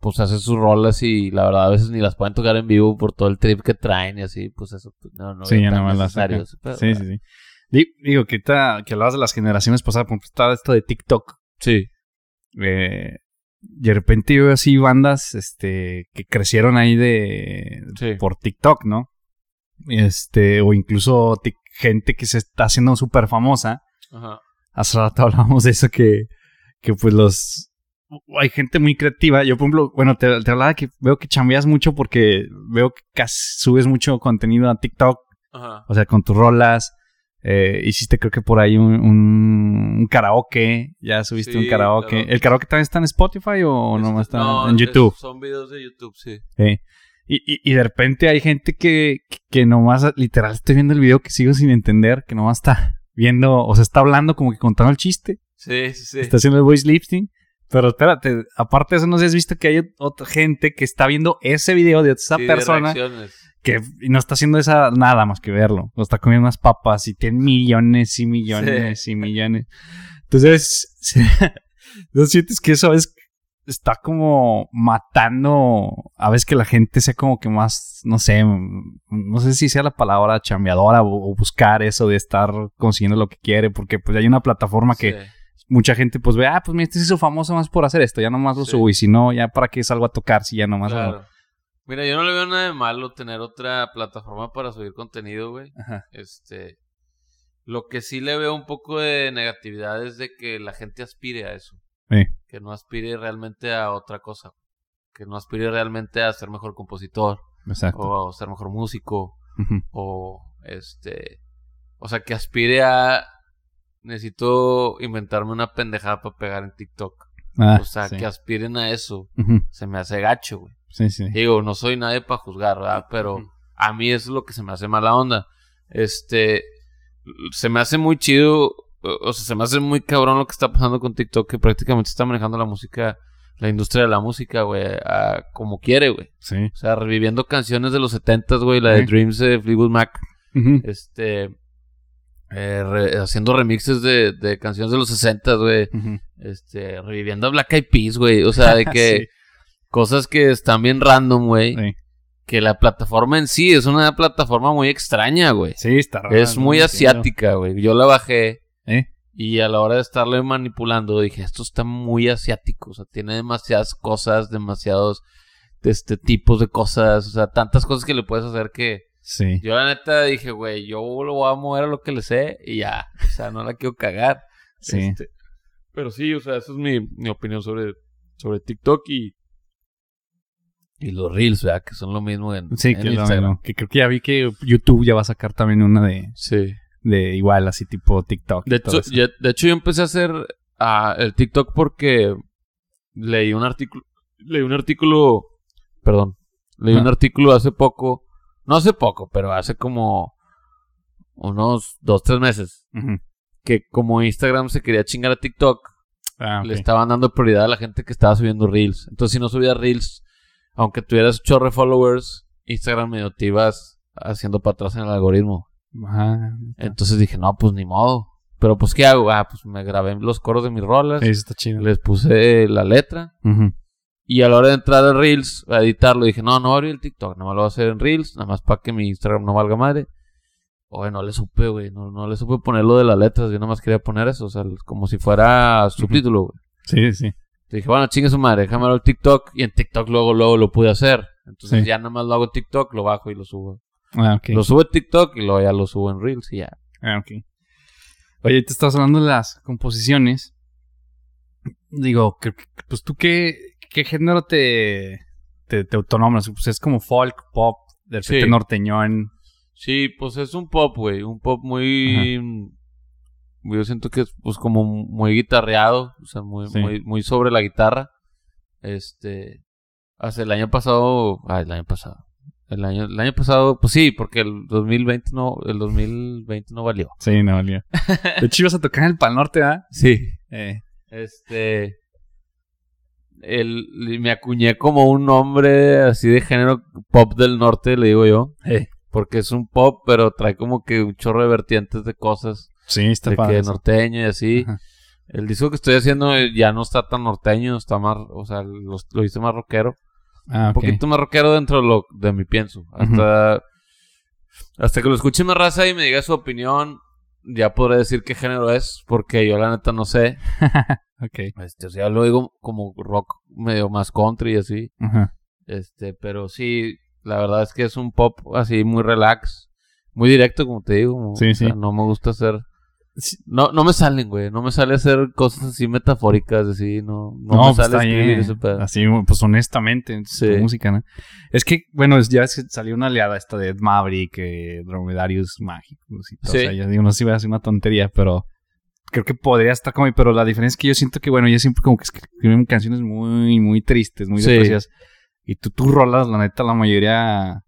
pues hace sus rolas y la verdad a veces ni las pueden tocar en vivo por todo el trip que traen y así, pues eso pues, no, no Sí, ya nada más necesario sacan. ese pedo, Sí, sí, sí. Di- Digo, que, ahorita que hablabas de las generaciones pasadas, por estaba esto de TikTok. Sí, eh, y de repente yo veo así bandas este, que crecieron ahí de Sí. por TikTok, ¿no? Este, o incluso gente que se está haciendo súper famosa. ajá, Hace rato hablábamos de eso que, que pues los... Hay gente muy creativa. Yo, por ejemplo, bueno, te, te hablaba que veo que chambeas mucho porque veo que casi subes mucho contenido a TikTok. ajá. O sea, con tus rolas. Eh, hiciste creo que por ahí un, un- un karaoke. Ya subiste un karaoke. claro. ¿El karaoke también está en Spotify o Este, nomás está no, en es- YouTube? Son videos de YouTube, sí. Sí. Y, y, y de repente hay gente que, que nomás, literal, estoy viendo el video que sigo sin entender, que nomás está viendo, o sea, está hablando como que contando el chiste, Sí, sí, sí. está haciendo el voice lifting. Pero espérate, aparte de eso, no sé si has visto que hay otra gente que está viendo ese video de esa Sí, de persona reacciones. que no está haciendo esa nada más que verlo. O está comiendo unas papas y tiene millones y millones y millones. Entonces, ¿no sientes que eso es está como matando a veces que la gente sea como que más, no sé, no sé si sea la palabra chambeadora o, o buscar eso de estar consiguiendo lo que quiere, porque pues hay una plataforma que mucha gente pues ve, ah, pues mira, este se hizo famoso más por hacer esto, ya nomás lo Sí. subo y si no, ya para qué salgo a tocar si ya nomás lo- Claro. Mira, yo no le veo nada de malo tener otra plataforma para subir contenido, güey. Ajá. Este. Lo que sí le veo un poco de negatividad es de que la gente aspire a eso. Sí. Que no aspire realmente a otra cosa. Que no aspire realmente a ser mejor compositor. Exacto. O a ser mejor músico. O este. O sea, que aspire a. Necesito inventarme una pendejada para pegar en TikTok. Ah, o sea, sí. que aspiren a eso. Se me hace gacho, güey. Sí, sí. Digo, no soy nadie para juzgar, ¿verdad? Pero a mí eso es lo que se me hace mala onda. Este, se me hace muy chido, o sea, se me hace muy cabrón lo que está pasando con TikTok, que prácticamente está manejando la música, la industria de la música, güey, a como quiere, güey. Sí. O sea, reviviendo canciones de los 70s, güey, la de. Dreams de Fleetwood Mac, este, eh, re- haciendo remixes de, de canciones de los 60s, güey, este, reviviendo a Black Eyed Peas, güey, o sea, de que cosas que están bien random, güey Sí. que la plataforma en sí es una plataforma muy extraña, güey. Sí, está raro. es muy asiática, güey. Yo la bajé ¿Eh? y a la hora de estarle manipulando dije, esto está muy asiático, o sea, tiene demasiadas cosas, demasiados este tipos de cosas, o sea, tantas cosas que le puedes hacer que Sí. yo la neta dije, güey, yo lo voy a mover a lo que le sé y ya, o sea, no la quiero cagar. Sí. Este, pero sí, o sea, esa es mi, mi opinión sobre, sobre TikTok y y los Reels, ¿verdad? Que son lo mismo en, Sí, en que, lo- que creo que ya vi que YouTube ya va a sacar también una de, Sí. De igual, así tipo TikTok. De hecho, de yo empecé a hacer ah, el TikTok porque leí un artículo. Leí un artículo. Perdón. Leí Ah. un artículo hace poco. No hace poco, pero hace como unos dos, tres meses. Que como Instagram se quería chingar a TikTok, Ah, le estaban dando prioridad a la gente que estaba subiendo Reels. Entonces, si no subías Reels, aunque tuvieras chorre followers, Instagram medio te ibas haciendo para atrás en el algoritmo. Ajá. Entonces dije, no, pues ni modo. Pero pues, ¿qué hago? Ah, pues me grabé los coros de mis rolas, Eso está chido. les puse la letra. Y a la hora de entrar a Reels, a editarlo, dije, no, no voy a abrir el TikTok, nada más lo voy a hacer en Reels, nada más para que mi Instagram no valga madre. Oye, no le supe, güey, no, no le supe poner lo de las letras, yo nada más quería poner eso, o sea, como si fuera subtítulo, güey. Sí, sí. Dije, bueno, chingue su madre, déjame el TikTok, y en TikTok luego, luego lo pude hacer. Entonces Sí. ya nada más lo hago en TikTok, lo bajo y lo subo. Ah, ok. Lo subo en TikTok y luego ya lo subo en Reels y ya. Ah, ok. Oye, te estás hablando de las composiciones. Digo, que, pues tú qué, qué género te, te, te autonombras? Pues es como folk, pop, del Sí. norteñón. Sí, pues es un pop, güey. Un pop muy. Yo siento que es pues como muy guitarreado. O sea, muy, Sí. muy, muy sobre la guitarra. Este. Hace el año pasado. Ah, el año pasado. El año, el año pasado, pues sí, porque el 2020 no, el 2020 no valió. Sí, no valía. De hecho, ibas a tocar en el Pal Norte, ¿ah? Sí. Eh, Este. El, me acuñé como un nombre así de género pop del norte, le digo yo. eh. Porque es un pop, pero trae como que un chorro de vertientes de cosas. Sí, está de padre. que norteño y así. Ajá. El disco que estoy haciendo eh, ya no está tan norteño, está más, o sea, lo, lo hice más rockero. Ah, Un ok. poquito más rockero dentro de, lo, de mi pienso. Hasta, hasta que lo escuche más raza y me diga su opinión, ya podré decir qué género es, porque yo la neta no sé. Ok. Este, o sea, lo digo como rock medio más country y así. Este, pero sí, la verdad es que es un pop así muy relax, muy directo, como te digo. como- Sí, sea, sí. no me gusta hacer. No, no me salen, güey. No me sale hacer cosas así metafóricas, así. No, no, No, me pues sale escribir ese pedo. Así, pues honestamente, en Sí. tu música, ¿no? Es que, bueno, ya salió una aliada esta de Ed Maverick, eh, Dromedarios Mágicos y todo. Sí. O sea, yo digo, no sé si voy a hacer una tontería, pero creo que podría estar como ahí. Pero la diferencia es que yo siento que, bueno, yo siempre como que escriben canciones muy, muy tristes, muy Sí. depresivas. Y tú, tú rolas, la neta, la mayoría,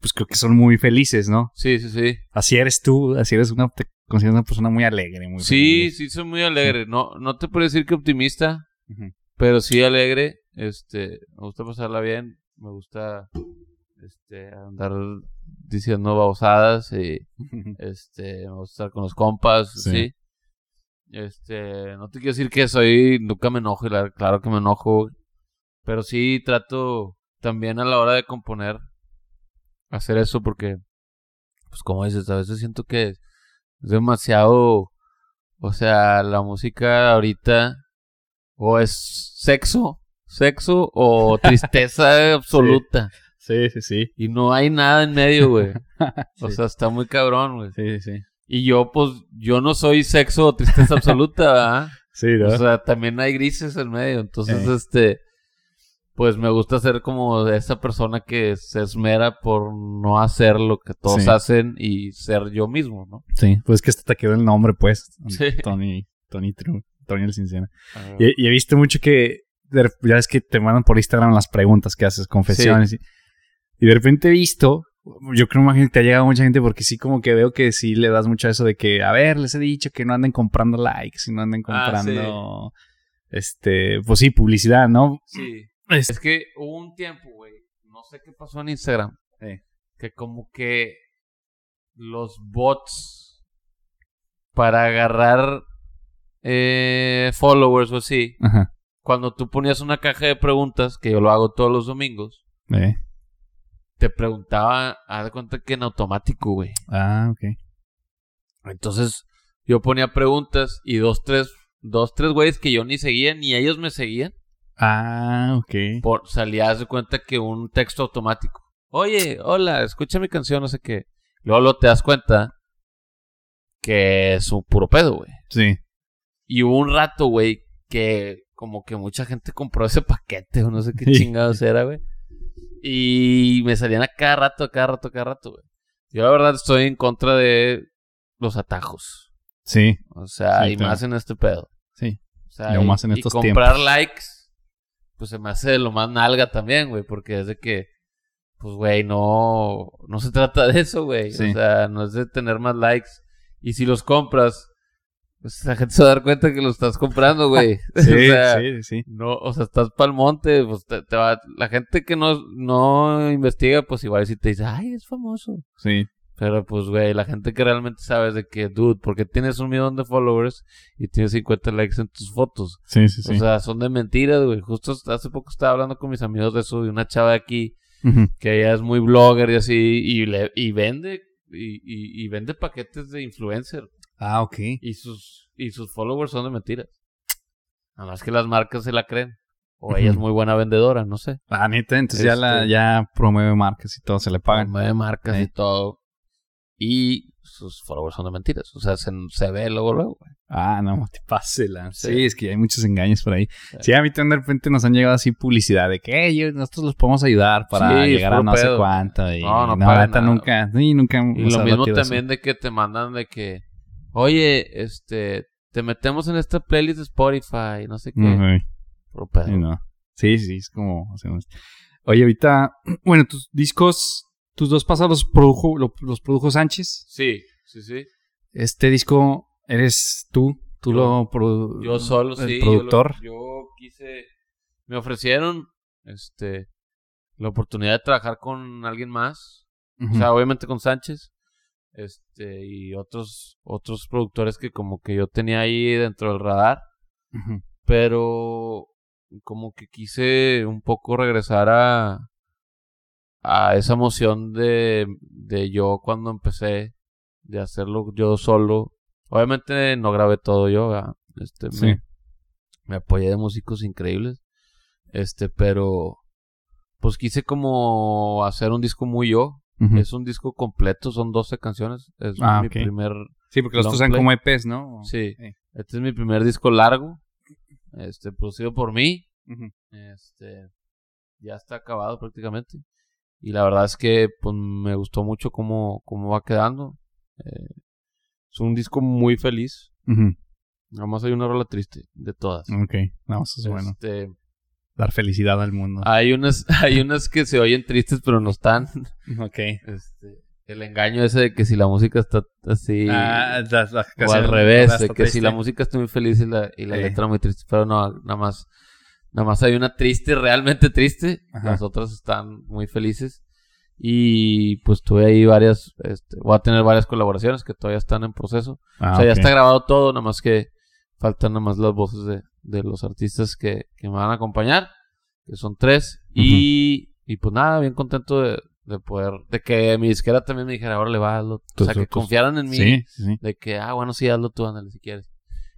pues creo que son muy felices, ¿no? Sí, sí, sí. Así eres tú, así eres una, consideras una persona muy alegre, muy Sí, feliz. sí, soy muy alegre. No, no te puedo decir que optimista, pero sí alegre. Este, me gusta pasarla bien. Me gusta, este, andar diciendo babosadas y, este, me gusta estar con los compas, Sí. sí. Este, no te quiero decir que soy, nunca me enojo, claro que me enojo, pero sí trato también a la hora de componer hacer eso porque, pues como dices, a veces siento que es demasiado, o sea, la música ahorita o es sexo, sexo o tristeza absoluta Sí, sí, sí. y no hay nada en medio, güey. O Sí. sea, está muy cabrón, güey. Sí, sí. Y yo, pues, yo no soy sexo o tristeza absoluta, ¿verdad? Sí, ¿no? O sea, también hay grises en medio. Entonces, Eh. este, pues me gusta ser como esa persona que se esmera por no hacer lo que todos Sí. hacen y ser yo mismo, ¿no? Sí, pues que hasta te quedó el nombre, pues. Sí. Tony, Tony True, Tony el Sincero. Ah, Y, y he visto mucho que, ya es que te mandan por Instagram las preguntas que haces, confesiones. Y, y de repente he visto, yo creo imagino que te ha llegado mucha gente porque sí como que veo que sí le das mucho a eso de que, a ver, les he dicho que no anden comprando likes y no anden Ah, comprando, este, pues sí, publicidad, ¿no? Sí. Es- Es que hubo un tiempo, güey, no sé qué pasó en Instagram, que como que los bots para agarrar eh, followers o así, Ajá. cuando tú ponías una caja de preguntas, que yo lo hago todos los domingos, Eh. te preguntaba, haz de cuenta que en automático, güey. Ah, ok. Entonces, yo ponía preguntas y dos, tres, dos, tres güeyes que yo ni seguía, ni ellos me seguían, Ah, ok. por, salía, haz de cuenta que un texto automático. Oye, hola, escucha mi canción, no sé qué. Luego, te das cuenta que es un puro pedo, güey. Sí. Y hubo un rato, güey, que como que mucha gente compró ese paquete o no sé qué chingados era, güey. Y me salían a cada rato, a cada rato, a cada rato, güey. Yo la verdad estoy en contra de los atajos. Sí. O sea, Sí, y claro. más en este pedo. Sí. O sea, y, más en y estos comprar tiempos. likes, pues se me hace de lo más nalga también, güey, porque es de que, pues, güey, no, no se trata de eso, güey. Sí. O sea, no es de tener más likes. Y si los compras, pues la gente se va a dar cuenta que los estás comprando, güey. Sí, o sea, sí, sí. no, o sea, estás pa'l monte, pues te, te va, la gente que no, no investiga, pues igual si te dice, ay, es famoso. Sí. Pero pues, güey, la gente que realmente sabe de que, dude, porque tienes un millón de followers y tienes 50 likes en tus fotos. Sí, sí, sí. O sea, son de mentiras, güey. Justo hace poco estaba hablando con mis amigos de eso, de una chava de aquí, que ella es muy blogger y así, y, le, y vende, y, y, y vende paquetes de influencer. Ah, ok. Y sus, y sus followers son de mentiras. Nada más que las marcas se la creen. O ella es muy buena vendedora, no sé. Ah, neta, entonces ya, la, Este- ya promueve marcas y todo, se le pagan. Mueve marcas y todo. Y sus followers son de mentiras. O sea, se, se ve luego, luego, güey. Ah, no, te pásela. Sí. Sí. es que hay muchos engaños por ahí. Sí. Sí, a mí también de repente nos han llegado así publicidad de que "Ey, yo- nosotros los podemos ayudar para Sí, llegar a no sé cuánto. Y No, no pagan neta nada. nunca, sí, nunca. Y lo mismo también de que te mandan de que, oye, este, te metemos en esta playlist de Spotify, no sé qué. Ujú, Puro pedo. sí, no. sí, sí, es como hacemos. Oye, ahorita, bueno, tus discos, tus dos pasados los produjo, lo- los produjo Sánchez. Sí, sí, sí. Este disco eres tú, tú Yo- lo produ- Yo solo, el sí. yo lo- productor. Yo, quise, me ofrecieron, este, la oportunidad de trabajar con alguien más. O sea, obviamente con Sánchez. Este, y otros, otros productores que como que yo tenía ahí dentro del radar. Pero como que quise un poco regresar a, a esa emoción de, de yo cuando empecé, de hacerlo yo solo. Obviamente no grabé todo yo, ¿verdad? Este, Sí. me, me apoyé de músicos increíbles. Este, pero pues quise como hacer un disco muy yo. Es un disco completo, son 12 canciones. Es Ah, mi primer Sí, porque los otros eran como EPs, ¿no? Sí. Sí. Este es mi primer disco largo, este, producido por mí. Este, ya está acabado prácticamente. Y la verdad es que pues, me gustó mucho cómo, cómo va quedando. Eh, es un disco muy feliz. Nada más hay una rola triste de todas. Ok, no, eso es bueno. Este, Dar felicidad al mundo. hay unas, hay unas que se oyen tristes pero no están. Ok. Este, el engaño ese de que si la música está así. Ah, O al revés, de que si la música está muy feliz y la, y la letra muy triste, pero no, nada más, nada más hay una triste, realmente triste, Ajá. las otras están muy felices. Y pues tuve ahí varias, este, voy a tener varias colaboraciones que todavía están en proceso. Ah, o sea, ya está grabado todo, nada más que faltan nada más las voces de, de los artistas que, que me van a acompañar, que son tres. y, y pues nada, bien contento de, de poder, de que mi disquera también me dijera, ahora le va, hazlo. O Tus- sea, que confiaran en mí. Sí, sí, sí. De que, ah, bueno, sí, hazlo tú, ándale, si quieres.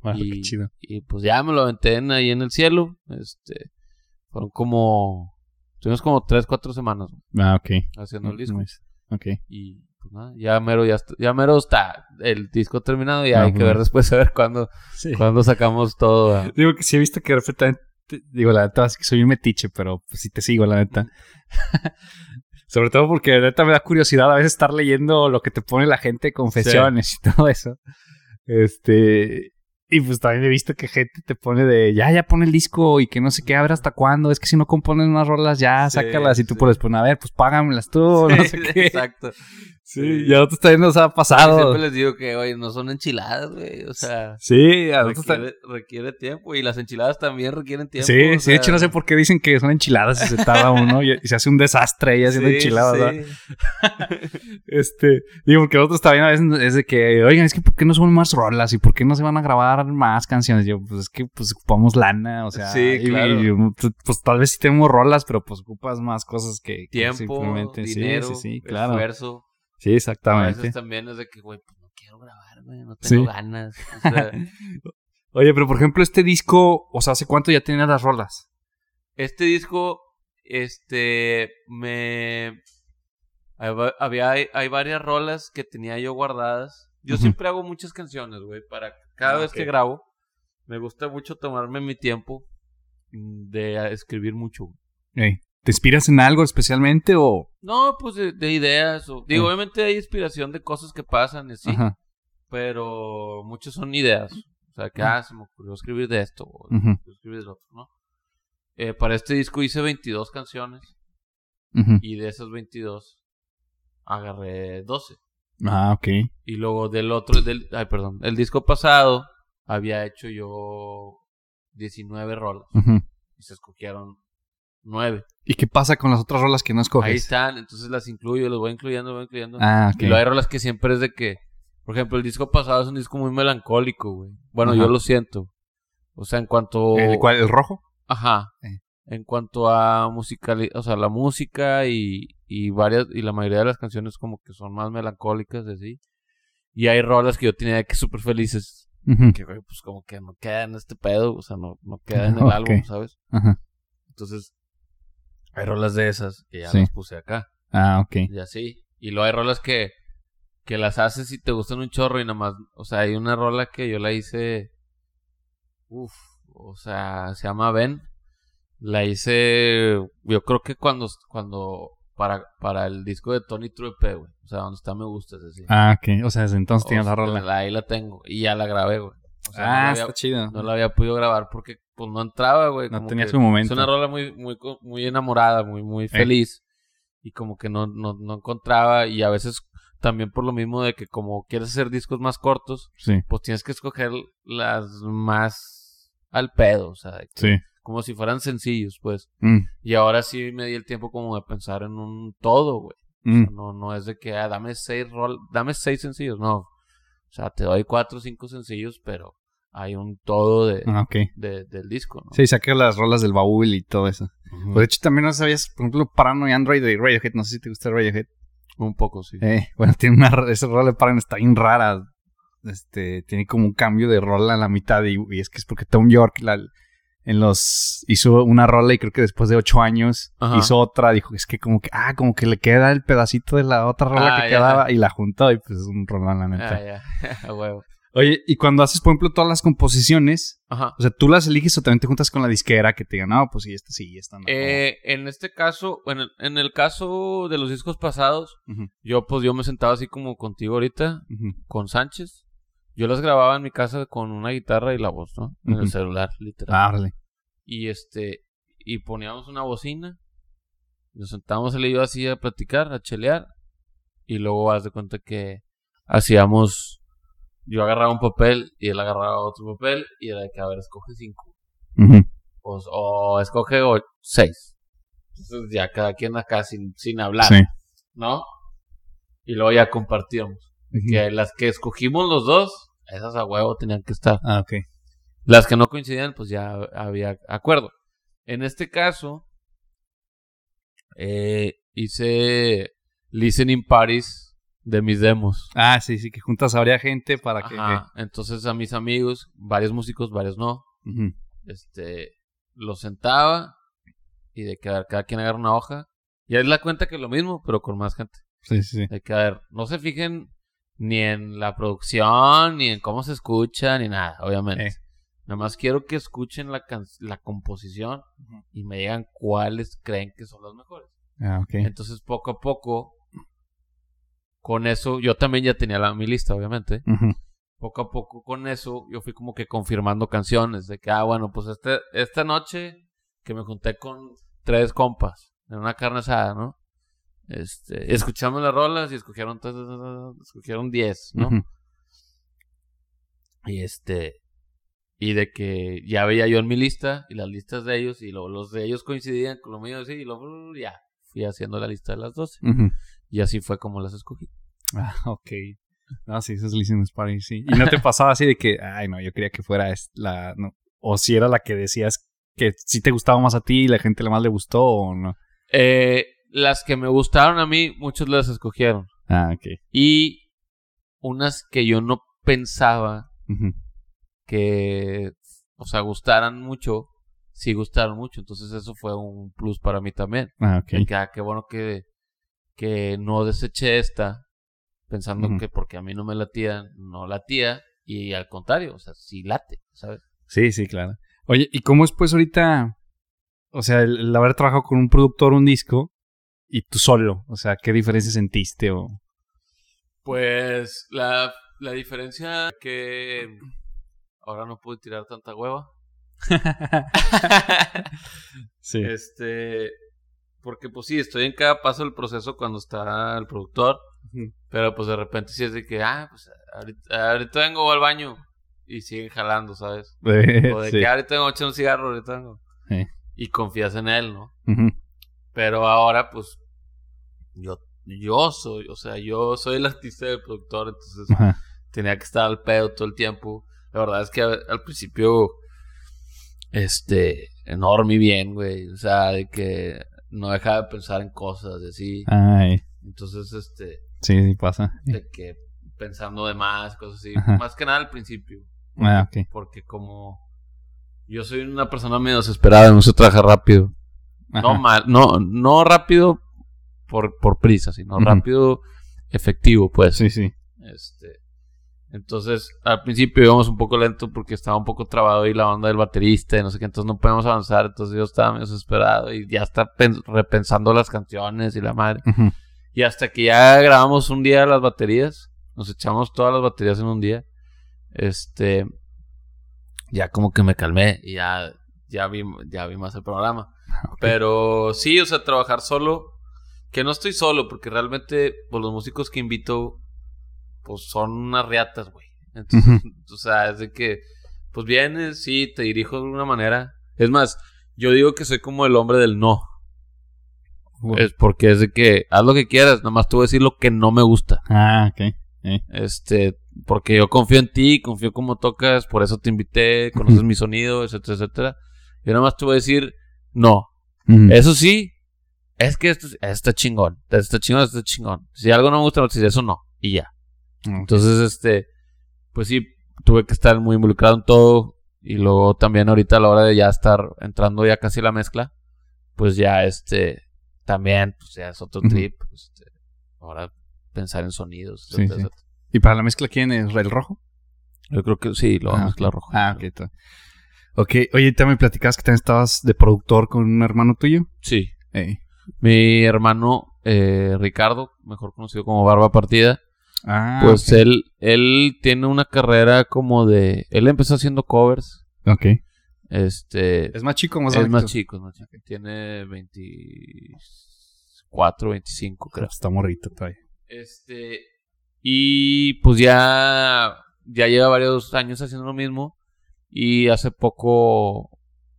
Ah, y, qué chido. y pues ya me lo aventé en- ahí en el cielo. Este, fueron como, tuvimos como tres, cuatro semanas güey, Ah, ok. haciendo el disco. Nice. Ok. Y pues nada, ya mero, ya, est- ya mero está el disco terminado y Ah, hay que ver después a ver cuándo, Sí. cuándo sacamos todo. Digo que sí he visto que perfectamente. Digo, la neta, es que soy un metiche, pero pues sí te sigo, la neta. Sobre todo porque la neta me da curiosidad a veces estar leyendo lo que te pone la gente, confesiones y todo eso. Este. Y pues también he visto que gente te pone de ya, ya pone el disco y que no sé qué, a ver hasta cuándo. Es que si no componen más rolas, ya, Sí, sácalas. Y tú sí. puedes poner, a ver, pues págamelas tú, no sé qué. Exacto. Sí, ya a otros también nos ha Siempre pasado. les digo que, oye, no son enchiladas, güey. O sea, Sí, a nosotros también. requiere, requiere tiempo y las enchiladas también requieren tiempo. Sí, sí, de hecho sea, no sé por qué dicen que son enchiladas y se tarda uno y, y se hace un desastre ahí haciendo sí, enchiladas. sí. Este, digo, porque nosotros también a veces es de que, oigan, es que ¿por qué no suben más rolas? ¿Y por qué no se van a grabar más canciones? Yo, pues es que pues ocupamos lana, o sea, Sí, y- claro. y, pues, pues, tal vez sí tenemos rolas, pero pues ocupas más cosas que, que Tiempo, simplemente. Sí, dinero, sí, sí, claro. esfuerzo. Sí, A exactamente. veces también es de que, güey, pues no quiero grabar, güey, no Sí. tengo ganas. O sea, Oye, pero por ejemplo, este disco, o sea, ¿hace cuánto ya tenías las rolas? este disco, este, me... Había, hay, hay varias rolas que tenía yo guardadas. Yo siempre hago muchas canciones, güey, para cada Ah, vez que grabo. Me gusta mucho tomarme mi tiempo mm, de escribir mucho. ¿Te inspiras en algo especialmente o...? No, pues de, de ideas. O, digo, obviamente hay inspiración de cosas que pasan, y así, Ajá. pero muchos son ideas. O sea, que, Ujú. ah, se me ocurrió escribir de esto, o escribir de lo otro, ¿no? Eh, para este disco hice 22 canciones y de esas 22 agarré 12. Ah, ok. Y luego del otro, del, ay, perdón, el disco pasado había hecho yo 19 rolas Ujú. y se escogieron 9. ¿Y qué pasa con las otras rolas que no escoges? Ahí están, entonces las incluyo, las voy incluyendo, voy incluyendo. Ah, ok. Y luego hay rolas que siempre es de que, por ejemplo, el disco pasado es un disco muy melancólico, güey. Bueno, yo lo siento. O sea, en cuanto... ¿El cuál? ¿El rojo? Ajá. Sí. En cuanto a musical, o sea, la música y, y varias, y la mayoría de las canciones como que son más melancólicas, así. Y hay rolas que yo tenía que súper felices, que pues como que no queda en este pedo, o sea, no, no queda en el álbum, ¿sabes? Ajá. Entonces, hay rolas de esas que ya Sí. las puse acá. Ah, ok. Y así. Y luego hay rolas que, que las haces y te gustan un chorro y nada más. O sea, hay una rola que yo la hice. Uf, o sea, se llama Ben. La hice. Yo creo que cuando. cuando para, para el disco de Tony Truepe, güey. O sea, donde está Me Gusta, es así. Ah, ok. O sea, desde entonces tienes la rola. Ahí la tengo. Y ya la grabé, güey. O sea, no, ah, la está chido. no la había podido grabar porque pues no entraba, güey. No como tenía su momento. Es una rola muy, muy, muy enamorada, muy, muy feliz. Y como que no, no, no encontraba. Y a veces también por lo mismo de que como quieres hacer discos más cortos, Sí, pues tienes que escoger las más al pedo. O sea, de que- sí. Como si fueran sencillos, pues. Mm, Y ahora sí me di el tiempo como de pensar en un todo, güey. O sea, Mm. no, no es de que ah, dame seis rol, dame seis sencillos, no. O sea, te doy cuatro o cinco sencillos, pero hay un todo de, Ah, de- del disco, ¿no? Sí, saqué las rolas del baúl y todo eso. Pues de hecho también no sabías, por ejemplo, Parano y Android y Radiohead. No sé si te gusta Radiohead. un poco, sí. Eh, bueno, tiene una esa rola de Parano está bien rara. Este, tiene como un cambio de rola a la mitad y, y es que es porque Tom York la- en los hizo una rola y creo que después de ocho años Ajá. hizo otra. Dijo es que como que ah como que le queda el pedacito de la otra rola Ah, que quedaba y la juntó y pues es un rola la neta. Ah, huevo. Oye, y cuando haces por ejemplo todas las composiciones, Ajá. o sea, tú las eliges o también te juntas con la disquera que te diga no pues sí esta sí esta no. Eh, en este caso, bueno, en el caso de los discos pasados, yo pues yo me sentaba así como contigo ahorita, con Sánchez. Yo las grababa en mi casa con una guitarra y la voz, ¿no? En el celular, literal. Ah. Y este, y poníamos una bocina, nos sentábamos él y yo así a platicar, a chelear, y luego haz de cuenta que hacíamos, yo agarraba un papel y él agarraba otro papel, y era de que, a ver, escoge cinco, o, o escoge o- seis. Entonces ya cada quien acá sin, sin hablar, Sí. ¿no? Y luego ya compartíamos. Que las que escogimos los dos, esas a huevo tenían que estar. Ah, ok. Las que no coincidían, pues ya había acuerdo. En este caso, eh, hice listening parties de mis demos. Ah, sí, sí, que juntas a varias gente para que... Ajá. Entonces a mis amigos, varios músicos, varios no, este, los sentaba y de que a ver, cada quien agarra una hoja. Y es la cuenta que es lo mismo, pero con más gente. Sí, sí, sí. De que, a ver, no se fijen ni en la producción, ni en cómo se escucha, ni nada, obviamente. Eh. Nada más quiero que escuchen la, can- la composición y me digan cuáles creen que son las mejores. Ah, ok. Entonces, poco a poco, con eso, yo también ya tenía la, mi lista, obviamente. Poco a poco, con eso, yo fui como que confirmando canciones. De que, ah, bueno, pues este, esta noche que me junté con tres compas en una carne asada, ¿no? Este, escuchamos las rolas y escogieron, escogieron 10, ¿no? Y este. Y de que ya veía yo en mi lista y las listas de ellos y luego los de ellos coincidían con lo mío, sí, y luego uh, ya fui haciendo la lista de las 12. Ujú. Y así fue como las escogí. Ah, ok. No, sí, eso es listening party, sí. Y no te pasaba así de que, ay, no, yo quería que fuera la, no. O si era la que decías que sí te gustaba más a ti y la gente la más le gustó o no. Eh, las que me gustaron a mí, muchos las escogieron. Ah, ok. Y unas que yo no pensaba que, o sea, gustaran mucho, sí gustaron mucho. Entonces eso fue un plus para mí también. Ah, ok. Que, ah, qué bueno que, que no deseché esta, pensando que porque a mí no me latía, no latía. Y al contrario, o sea, sí late, ¿sabes? Sí, sí, claro. Oye, ¿y cómo es pues ahorita, o sea, el, el haber trabajado con un productor, un disco, y tú solo? O sea, ¿qué diferencia sentiste o...? Pues la, la diferencia que ahora no pude tirar tanta hueva. sí. Este, porque pues sí, estoy en cada paso del proceso cuando está el productor, pero pues de repente sí es de que, ah, pues ahorita, ahorita vengo al baño y siguen jalando, ¿sabes? O de Sí. que ahorita vengo a echar un cigarro, ahorita vengo. Sí. Y confías en él, ¿no? Ujú. Pero ahora pues yo, yo soy, o sea, yo soy el artista del productor, entonces Ajá. tenía que estar al pedo todo el tiempo. La verdad es que al principio, este, enorme y bien, güey. O sea, de que no dejaba de pensar en cosas, de así. Ay, Entonces, este, sí, sí pasa. de que pensando de más, cosas así. Ajá. Más que nada al principio. Ah. Porque como yo soy una persona medio desesperada, no sé trabajar rápido. No mal, no, no rápido por, por prisa, sino rápido efectivo, pues. Sí, sí. Este, entonces, al principio íbamos un poco lento porque estaba un poco trabado ahí la banda del baterista y no sé qué, entonces no podíamos avanzar, entonces yo estaba medio desesperado y ya está pen- repensando las canciones y la madre. Y hasta que ya grabamos un día las baterías, nos echamos todas las baterías en un día, este, ya como que me calmé y ya, ya, vi, ya vi más el programa. Ok. Pero sí, o sea, trabajar solo, que no estoy solo, porque realmente pues, los músicos que invito, pues son unas riatas, güey. Entonces, o sea, es de que, pues vienes, sí, te dirijo de alguna manera. Es más, yo digo que soy como el hombre del no. Es porque es de que haz lo que quieras, nomás te voy a decir lo que no me gusta. Ah, ok. Este, porque yo confío en ti, confío cómo tocas, por eso te invité, conoces mi sonido, etcétera, etcétera. Yo nomás te voy a decir, no. Ujú. Eso sí, es que esto, está chingón, está chingón, está chingón. Si algo no me gusta, no te eso no, y ya. Entonces, este, pues sí, tuve que estar muy involucrado en todo. Y luego también ahorita a la hora de ya estar entrando ya casi a la mezcla, pues ya este, también, pues ya es otro trip. Este, ahora pensar en sonidos, Sí, etcétera, sí. etcétera. ¿Y para la mezcla quién es? ¿El rojo? Yo creo que sí, lo vamos a ah, mezclar rojo. Ah, ok. está. Ok, oye, también me platicabas que también estabas de productor con un hermano tuyo. Sí. Mi hermano eh, Ricardo, mejor conocido como Barba Partida, Ah, pues él, él tiene una carrera como de. Él empezó haciendo covers. ok. Este. ¿Es más chico o más Es más chico, es más chico. Tiene 24, 25, creo. Está morrito todavía. Este. Y pues ya. Ya lleva varios años haciendo lo mismo. Y hace poco.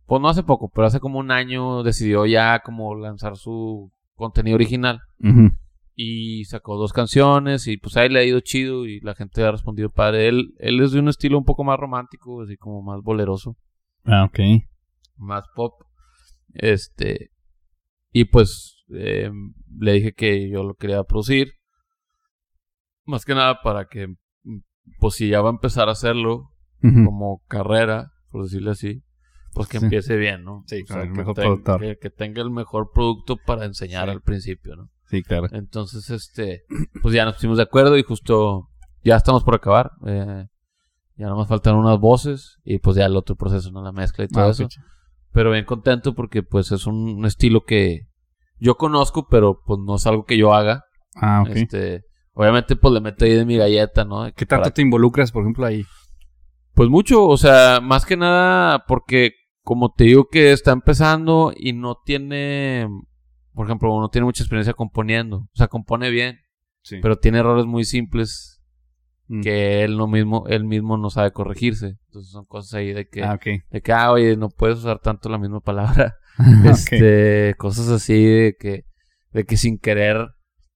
Pues no hace poco, pero hace como un año decidió ya como lanzar su contenido original. Y sacó dos canciones. Y pues ahí le ha ido chido. Y la gente ha respondido padre. Él, él es de un estilo un poco más romántico, así como más boleroso. Ah, ok. más pop. Este. Y pues eh, le dije que yo lo quería producir. Más que nada para que, pues si ya va a empezar a hacerlo Como carrera, por decirle así, pues que Sí. empiece bien, ¿no? Sí, O claro, el que, mejor ten- productor. que- que tenga el mejor producto para enseñar Sí. al principio, ¿no? Sí, claro. Entonces, este, pues ya nos pusimos de acuerdo y justo ya estamos por acabar. eh, ya nomás faltan unas voces y pues ya el otro proceso, ¿no? La mezcla y todo Ah, eso pero bien contento porque pues es un, un estilo que yo conozco, pero pues no es algo que yo haga. Ah, ok. Este, obviamente pues le meto ahí de mi galleta, ¿no? ¿Qué tanto para- te involucras, por ejemplo, ahí? Pues mucho, o sea, más que nada porque como te digo que está empezando y no tiene, por ejemplo, no tiene mucha experiencia componiendo, o sea, compone bien, Sí. pero tiene errores muy simples Mm. que él no mismo, él mismo no sabe corregirse. Entonces son cosas ahí de que, Ah, de que, ah, oye, no puedes usar tanto la misma palabra. Este, cosas así de que, de que sin querer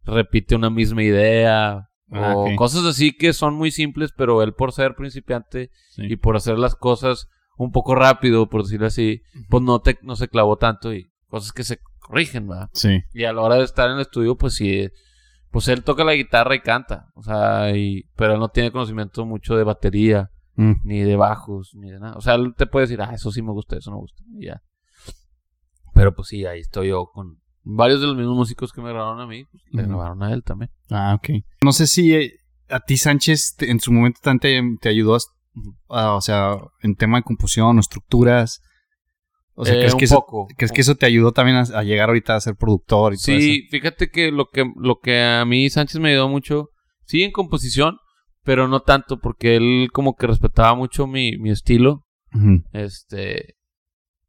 repite una misma idea. Ah, o cosas así que son muy simples, pero él por ser principiante Sí. y por hacer las cosas un poco rápido, por decirlo así, pues no te, no se clavó tanto y cosas que se corrigen, ¿verdad? Sí. Y a la hora de estar en el estudio, pues sí, pues él toca la guitarra y canta, o sea, y, pero él no tiene conocimiento mucho de batería, Mm. ni de bajos, ni de nada. O sea, él te puede decir, ah, eso sí me gusta, eso no me gusta, y ya. Pero pues sí, ahí estoy yo con varios de los mismos músicos que me grabaron a mí, pues, le grabaron a él también. Ah, ok. No sé si eh, a ti, Sánchez, te- en su momento también te, te ayudó, a- o sea, en tema de composición o estructuras. O sea, Eh, ¿crees, que eso, poco. ¿crees que eso te ayudó también a, a llegar ahorita a ser productor y todo eso? Sí, fíjate que lo que lo que a mí Sánchez me ayudó mucho, sí en composición, pero no tanto porque él como que respetaba mucho mi, mi estilo, este,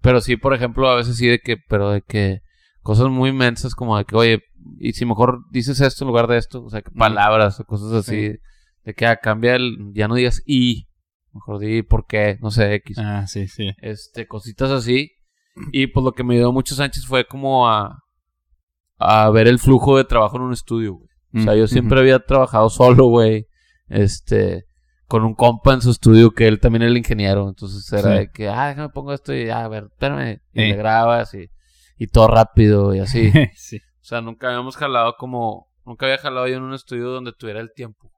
pero sí, por ejemplo, a veces sí de que, pero de que cosas muy inmensas como de que, oye, y si mejor dices esto en lugar de esto, o sea, que palabras o cosas así, Sí. de que ah, cambia el, ya no digas y, mejor di por qué, no sé, X Ah, sí, sí. este, cositas así. Y pues lo que me ayudó mucho Sánchez fue como a, a ver el flujo de trabajo en un estudio, güey. O sea, Mm, yo siempre había trabajado solo, güey. Este, con un compa en su estudio que él también era el ingeniero. Entonces era Sí. de que, ah, déjame pongo esto y, ah, a ver, espérame. Y Eh. le grabas y, y todo rápido y así. sí. o sea, nunca habíamos jalado como, nunca había jalado yo en un estudio donde tuviera el tiempo.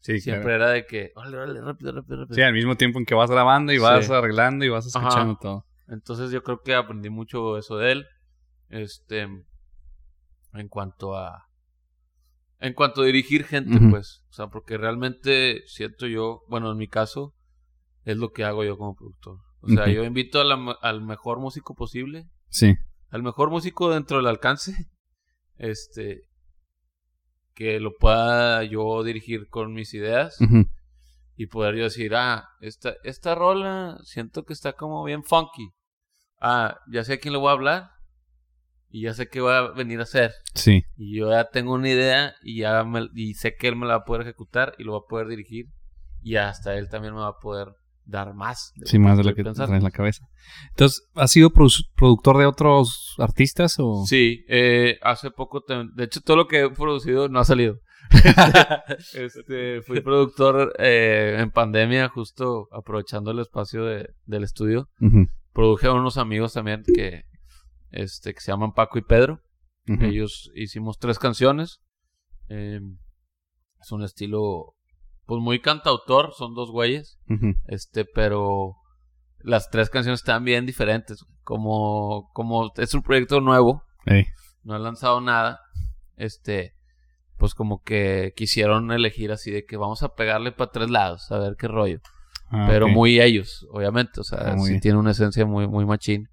Sí, Siempre claro. era de que, órale, órale, rápido, rápido, rápido. Sí, al mismo tiempo en que vas grabando y vas Sí. arreglando y vas escuchando Ajá. todo. Entonces yo creo que aprendí mucho eso de él. Este en cuanto a en cuanto a dirigir gente, pues, o sea, porque realmente siento yo, bueno, en mi caso es lo que hago yo como productor. O sea, yo invito a la- al mejor músico posible, Sí. Al mejor músico dentro del alcance, este que lo pueda yo dirigir con mis ideas y poder yo decir, ah, esta, esta rola siento que está como bien funky. Ah, ya sé a quién le voy a hablar y ya sé qué va a venir a hacer. Sí. Y yo ya tengo una idea y ya me- y sé que él me la va a poder ejecutar y lo va a poder dirigir y hasta él también me va a poder dar más. de Sí, más de lo que pensando. traes en la cabeza. Entonces, ¿has sido produ- productor de otros artistas o...? Sí, eh, hace poco, te- de hecho todo lo que he producido no ha salido. Este, fui productor eh, en pandemia, justo aprovechando el espacio de- del estudio. Ujú, Produje a unos amigos también que, este, que se llaman Paco y Pedro. Ellos hicimos tres canciones. Eh, es un estilo, pues muy cantautor, son dos güeyes. Este, pero las tres canciones están bien diferentes. Como, como es un proyecto nuevo, no han lanzado nada. Este, pues como que quisieron elegir así de que vamos a pegarle para tres lados, a ver qué rollo. Ah, pero muy ellos, obviamente. O sea, Ah, sí bien. tiene una esencia muy, muy machín.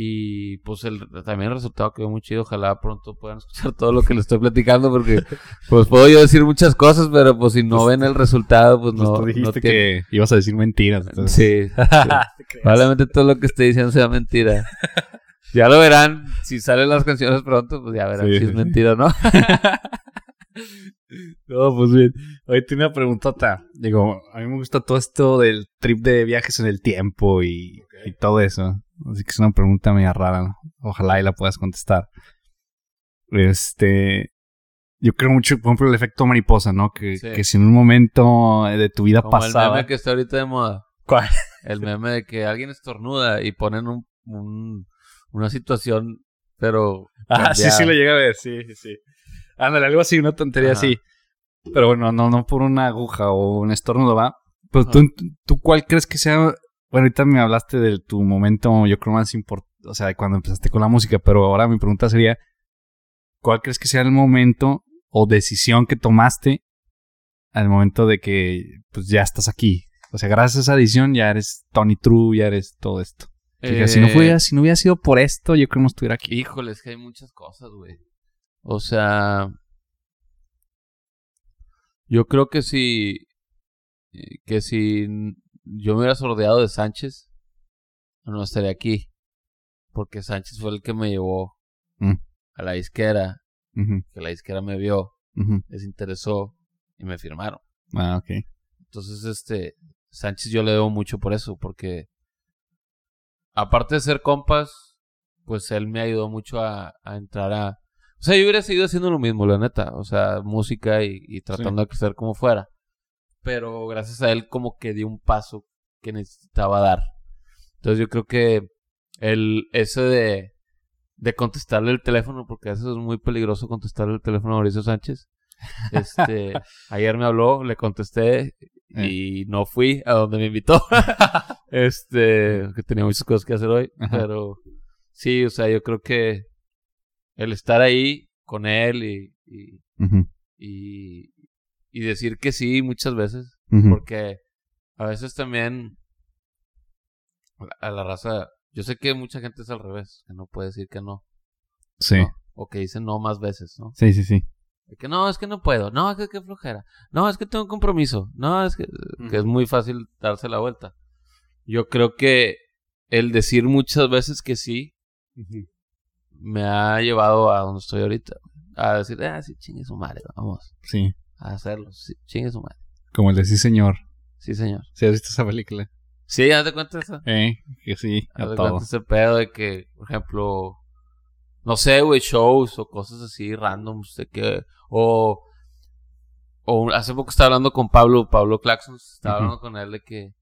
Y pues el, también el resultado quedó muy chido. Ojalá pronto puedan escuchar todo lo que les estoy platicando. Porque pues puedo yo decir muchas cosas, pero pues si no ven el resultado, pues Pues no. tú no dijiste tiene- que ibas a decir mentiras. entonces- Sí, sí. Probablemente todo lo que esté diciendo sea mentira. Ya lo verán. Si salen las canciones pronto, pues ya verán Sí, si sí, es mentira o no. No, pues bien. Hoy tiene una preguntota. Digo, a mí me gusta todo esto del trip de viajes en el tiempo y, y todo eso. Así que es una pregunta media rara. Ojalá y la puedas contestar. Este. Yo creo mucho, por ejemplo, el efecto mariposa, ¿no? Que, Sí. que si en un momento de tu vida Como el pasada. meme que está ahorita de moda. ¿Cuál? El meme de que alguien estornuda y ponen un, un- una situación, pero. Ah, sí, sí lo llega a ver, sí, sí, sí. Ándale, algo así, una tontería Ajá. así. Pero bueno, no, no por una aguja o un estornudo, ¿va? Pero tú, tú, ¿cuál crees que sea? Bueno, ahorita me hablaste de tu momento, yo creo más importante, o sea, cuando empezaste con la música, pero ahora mi pregunta sería, ¿cuál crees que sea el momento o decisión que tomaste al momento de que, pues, ya estás aquí? O sea, gracias a esa decisión ya eres Tony True, ya eres todo esto. Si, no Eh, fuera, si no hubiera sido por esto, yo creo que no estuviera aquí. Híjole, es que hay muchas cosas, güey. O sea. Yo creo que si. eh, Que si yo me hubiera sordeado de Sánchez, no estaría aquí. Porque Sánchez fue el que me llevó Mm. a la disquera. Que la disquera me vio, les interesó y me firmaron. Ah, ok. Entonces, este. Sánchez yo le debo mucho por eso. Porque. Aparte de ser compas, pues él me ayudó mucho a, a entrar a. O sea, yo hubiera seguido haciendo lo mismo, la neta. O sea, música y, y tratando de crecer como fuera. Pero gracias a él, como que di un paso que necesitaba dar. Entonces, yo creo que el ese de, de contestarle el teléfono, porque a veces es muy peligroso contestarle el teléfono a Mauricio Sánchez. Este, ayer me habló, le contesté y no fui a donde me invitó. este, que tenía muchas cosas que hacer hoy, Ajá. pero sí, o sea, yo creo que el estar ahí con él y, y, Ujú, y, y decir que sí muchas veces, porque a veces también a la raza, yo sé que mucha gente es al revés, que no puede decir que no, Sí, no, o que dice no más veces, ¿no? sí, sí, sí. Que no, es que no puedo. No, es que qué flojera. No, es que tengo un compromiso. No, es que, que es muy fácil darse la vuelta. Yo creo que el decir muchas veces que sí me ha llevado a donde estoy ahorita. A decir, ah, sí, chingue su madre, vamos Sí, a hacerlo. Sí, chingue su madre. como el de sí, señor. Sí, señor. ¿Sí has visto esa película? Sí, haz de cuenta eso. Eh, que sí, a Haz de todo. cuenta ese pedo de que, por ejemplo, no sé, güey, shows o cosas así randoms de que, o, o hace poco estaba hablando con Pablo, Pablo Claxon, estaba hablando con él de que,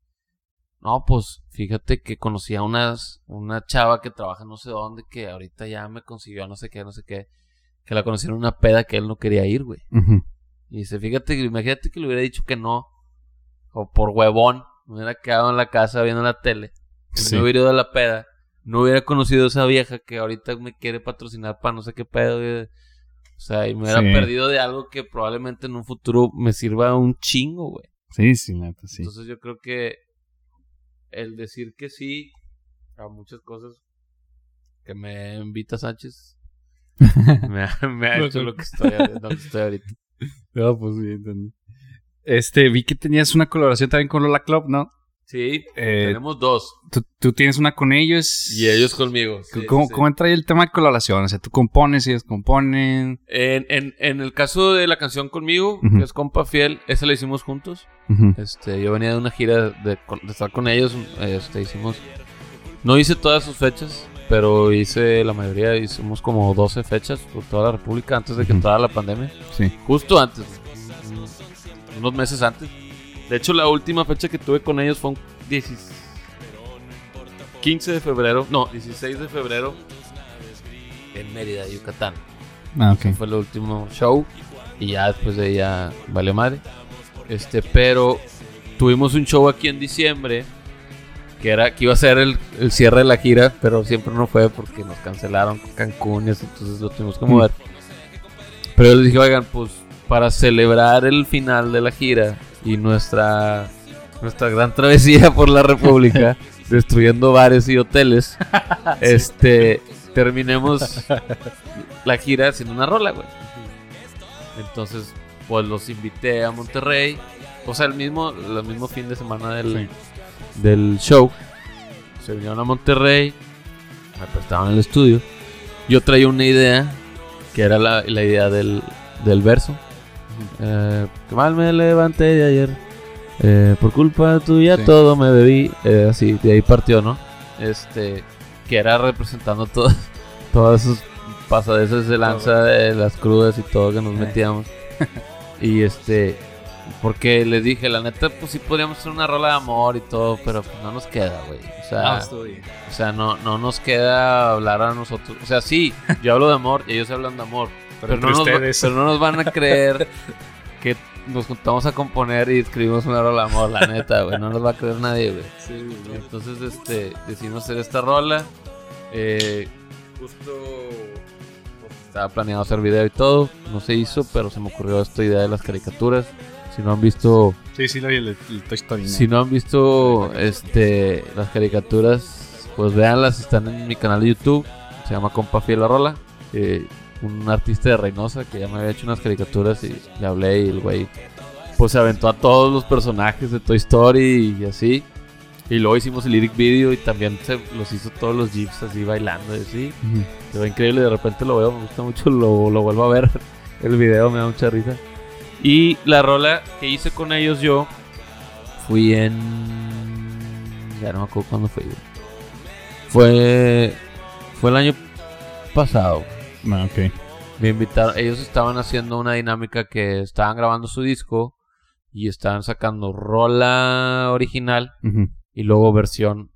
no, pues, fíjate que conocí a unas, una chava que trabaja no sé dónde, que ahorita ya me consiguió no sé qué, no sé qué, que la conocí en una peda que él no quería ir, güey. Ujú. Y dice, fíjate, imagínate que le hubiera dicho que no, o por huevón, me hubiera quedado en la casa viendo la tele, Sí. me hubiera ido a la peda, no hubiera conocido a esa vieja que ahorita me quiere patrocinar para no sé qué pedo. güey. O sea, y me hubiera Sí. perdido de algo que probablemente en un futuro me sirva un chingo, güey. Sí, sí, neta, sí. Entonces yo creo que el decir que sí a muchas cosas que me invita Sánchez me ha, me ha hecho lo que estoy, lo que estoy ahorita. No, pues sí, entendí. Este, vi que tenías una colaboración también con Lola Club, ¿no? Sí, Eh, tenemos dos. Tú, tú tienes una con ellos. Y ellos conmigo. sí, ¿Cómo, sí, sí. cómo entra ahí el tema de colaboración? O sea, tú compones, ellos componen. En, en, en el caso de la canción conmigo, que es Compa Fiel, esa la hicimos juntos. Este, yo venía de una gira de, de estar con ellos. Este, hicimos. No hice todas sus fechas, pero hice la mayoría. Hicimos como 12 fechas por toda la República antes de que entrara la pandemia. Sí. Justo antes, unos meses antes. De hecho, la última fecha que tuve con ellos fue un 10 15 de febrero, no, 16 de febrero en Mérida, Yucatán. Ah, ok. Fue el último show y ya después de ella vale madre. Este, pero tuvimos un show aquí en diciembre que era que iba a ser el, el cierre de la gira, pero siempre no fue porque nos cancelaron Cancún y eso, entonces lo tuvimos que Mm. mover. Pero yo les dije, oigan, pues para celebrar el final de la gira y nuestra nuestra gran travesía por la República, destruyendo bares y hoteles, este terminemos la gira haciendo una rola, güey. Entonces, pues los invité a Monterrey. O sea, el mismo, el mismo fin de semana del, del show. Se vinieron a Monterrey. Me prestaban el estudio. Yo traía una idea, que era la, la idea del, del verso. Eh, que mal me levanté de ayer. Eh, por culpa tuya Sí. todo me bebí. Eh, así, de ahí partió, ¿no? Este, que era representando todo, todas sus pasadeces de lanza, de las crudas y todo que nos Eh. metíamos. y este, porque les dije, la neta, pues sí podríamos hacer una rola de amor y todo, pero pues no nos queda, güey. O sea, o sea, no, no nos queda hablar a nosotros. O sea, sí, yo hablo de amor y ellos hablan de amor. Pero, no, nos, va- pero no nos van a creer que nos juntamos a componer y escribimos una rola de amor, la neta, güey. No nos va a creer nadie, güey. Entonces, este, decidimos hacer esta rola. Eh, justo pues, estaba planeado hacer video y todo. No se hizo, pero se me ocurrió esta idea de las caricaturas. Si no han visto Sí, sí, lo vi, el, el Toy Story. ¿no? si no han visto este las caricaturas, pues véanlas, están en mi canal de YouTube. Se llama Compa Fiel la Rola. eh, un artista de Reynosa que ya me había hecho unas caricaturas y le hablé y el güey pues se aventó a todos los personajes de Toy Story y así. Y luego hicimos el lyric video y también se los hizo todos los jeeps así bailando y así. Ujú. Quedó increíble, de repente lo veo, me gusta mucho, lo, lo vuelvo a ver. El video me da mucha risa. Y la rola que hice con ellos yo fui en. Ya no me acuerdo cuándo fue. Fue. Fue el año pasado. Ah, ok. Me invitaron. Ellos estaban haciendo una dinámica que estaban grabando su disco y estaban sacando rola original y luego versión.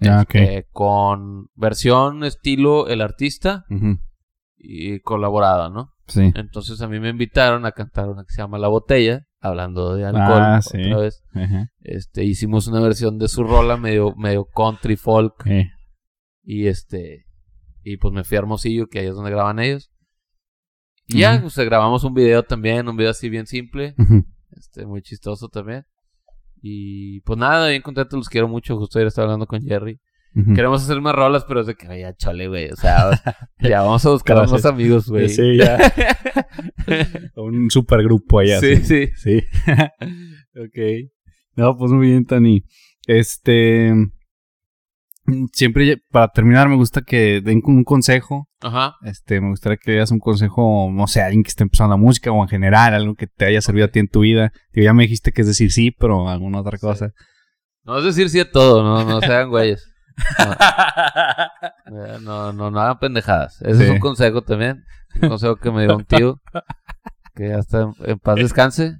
Ah, este, Con versión estilo el artista y colaborada, ¿no? Sí. Entonces a mí me invitaron a cantar una que se llama La Botella, hablando de alcohol Ah, sí. otra vez. Ajá. Este, hicimos una versión de su rola medio, medio country folk y este y pues me fui a Hermosillo, que ahí es donde graban ellos. Y ya, pues grabamos un video también, un video así bien simple, este, muy chistoso también. Y pues nada, bien contento, los quiero mucho. Justo ayer estaba hablando con Jerry. Queremos hacer más rolas, pero es de que vaya chole, güey. O sea, ya vamos a buscar a más amigos, güey. Sí, ya. Un supergrupo allá. sí, sí. Sí. ok. No, pues muy bien, Tani. Este. Siempre, para terminar, me gusta que den un consejo. Ajá. Este, me gustaría que digas un consejo, no sé, a alguien que esté empezando la música o en general, algo que te haya servido a ti en tu vida. Digo, ya me dijiste que es decir sí, pero alguna otra cosa. No es decir sí a todo, no, no se hagan güeyes. No, Eh, no, no, no hagan pendejadas. Ese es un consejo también. Un consejo que me dio un tío. Que hasta en, en paz descanse.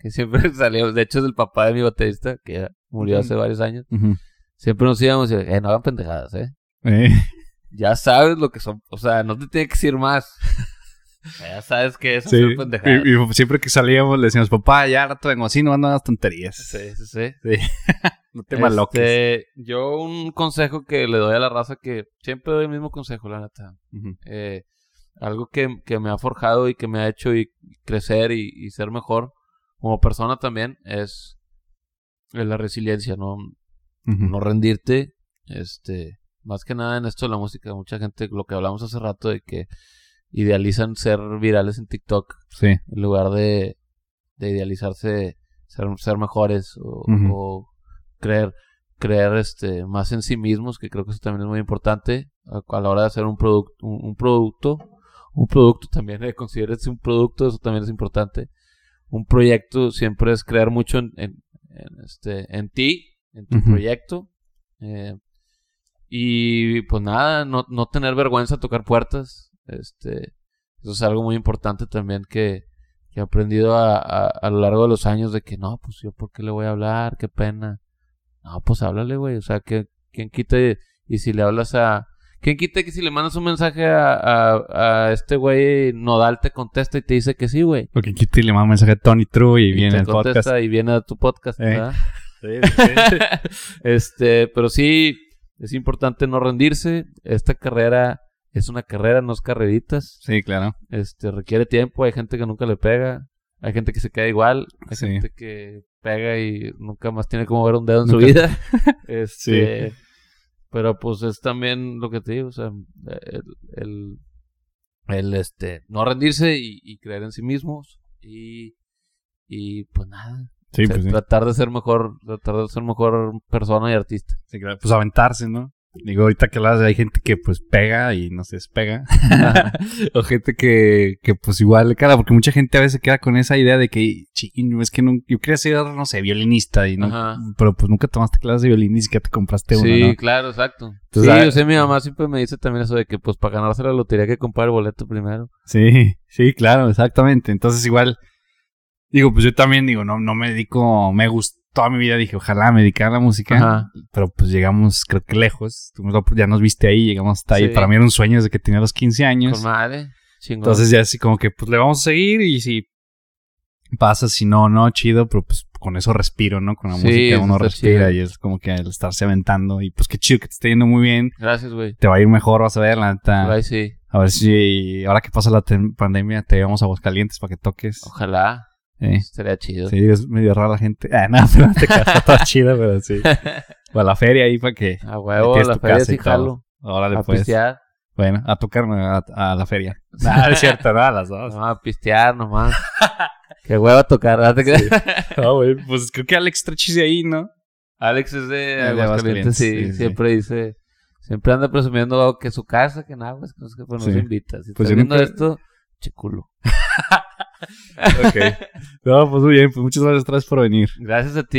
Que siempre salió, de hecho es el papá de mi baterista, que ya murió hace varios años. Siempre nos íbamos y eh, no hagan pendejadas, eh. Eh, Ya sabes lo que son, o sea, no te tiene que decir más. Ya sabes que es sí. hacer pendejadas. Y, y siempre que salíamos le decíamos, papá, ya rato vengo así, no andan las tonterías. Sí, sí, sí. No te maloques. Este, yo un consejo que le doy a la raza que siempre doy el mismo consejo, la neta. Eh, algo que, que me ha forjado y que me ha hecho y crecer y, y ser mejor como persona también es, la resiliencia, ¿no? No rendirte. Este, más que nada en esto de la música, mucha gente, lo que hablamos hace rato de que idealizan ser virales en TikTok Sí. en lugar de, de idealizarse ser, ser mejores o, Ujú. o creer, creer este, más en sí mismos, que creo que eso también es muy importante a, a la hora de hacer un, producto un, un producto. Un producto también, eh, considérese un producto, eso también es importante. Un proyecto siempre es creer mucho en, en, en, este, en ti, en tu proyecto. eh, y pues nada, no, no tener vergüenza a tocar puertas. Este, eso es algo muy importante también que, que he aprendido a, a, a lo largo de los años de que no, pues yo por qué le voy a hablar, qué pena. No, pues háblale, güey. O sea, que quien quite y si le hablas a... ¿Quién quita que si le mandas un mensaje a, a, a este güey Nodal te contesta y te dice que sí, güey? Porque Kitty le manda un mensaje a Tony True y, Y viene te el contesta podcast. y viene a tu podcast, Eh. ¿verdad? este, pero sí, es importante no rendirse. Esta carrera es una carrera, no es carreritas. Sí, claro. Este, requiere tiempo. Hay gente que nunca le pega. Hay gente que se queda igual. Hay Sí. gente que pega y nunca más tiene como ver un dedo en su vida. Este, pero pues es también lo que te digo, o sea, el, el, el, este, no rendirse y, y creer en sí mismos y, y pues nada, Sí, o sea, pues sí. tratar de ser mejor, tratar de ser mejor persona y artista. Sí, claro. Pues aventarse, ¿no? Digo, ahorita que hablas, hay gente que pues pega y no se despega. o gente que, que pues igual, cara, porque mucha gente a veces queda con esa idea de que, ching, es que no, yo quería ser, no sé, violinista y no, Ajá. pero pues nunca tomaste clases de violín y siquiera te compraste sí, ¿no? claro, exacto. Entonces, sí, ah, yo sé, mi mamá siempre me dice también eso de que pues para ganarse la lotería hay que comprar el boleto primero. Sí, sí, claro, exactamente. Entonces igual, digo, pues yo también digo, no, no me dedico, me gustó toda mi vida, dije, ojalá me dedicara a la música, Ajá. pero pues llegamos, creo que lejos, Tú ya nos viste ahí, llegamos hasta ahí, para mí era un sueño desde que tenía los 15 años, Con madre, chingón. entonces ya así como que pues le vamos a seguir y si pasa, si no, no, chido, pero pues con eso respiro, ¿no? Con la Sí, música uno respira chido. y es como que el estarse aventando y pues qué chido que te esté yendo muy bien, Gracias, güey. te va a ir mejor, vas a ver, la neta. Sí. A ver si ahora que pasa la pandemia te llevamos a Aguascalientes para que toques. Ojalá. Eh, Sería chido. sí, es medio rara la gente. Ah, no, pero te casa toda chida, pero sí. O a la feria ahí para que. A huevo, Tienes la feria sí jalo. Ahora A después. pistear. Bueno, a tocarme a, a la feria. No, es cierto, no, a las dos. No, a pistear nomás. Qué hueva tocar. ¿verdad? ¿Te crees? No, güey, pues creo que Alex Trechis de ahí, ¿no? Alex es de Aguascalientes, sí, sí, sí. Siempre dice... Siempre anda presumiendo que su casa, que nada, pues, que no sé qué, pues Sí. nos invita. Si Pues estás viendo nunca- esto, chiculo. Ok. No, pues muy bien, pues muchas gracias otra vez por venir. Gracias a ti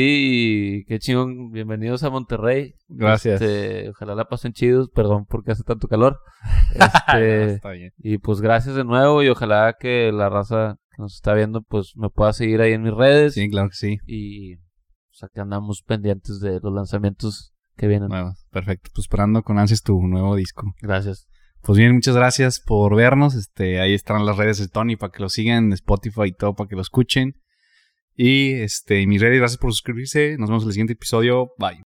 y qué chingón. Bienvenidos a Monterrey. Gracias. Este, ojalá la pasen chidos. Perdón porque hace tanto calor. No, Este, está bien. Y pues gracias de nuevo y ojalá que la raza que nos está viendo pues me pueda seguir ahí en mis redes Sí, claro que sí. y pues aquí andamos pendientes de los lanzamientos que vienen. Bueno, perfecto. Pues esperando con ansias tu nuevo disco. Gracias. Pues bien, muchas gracias por vernos. Este, ahí están las redes de Tony para que lo sigan, Spotify y todo para que lo escuchen. Y este, mis redes, gracias por suscribirse. Nos vemos en el siguiente episodio. Bye.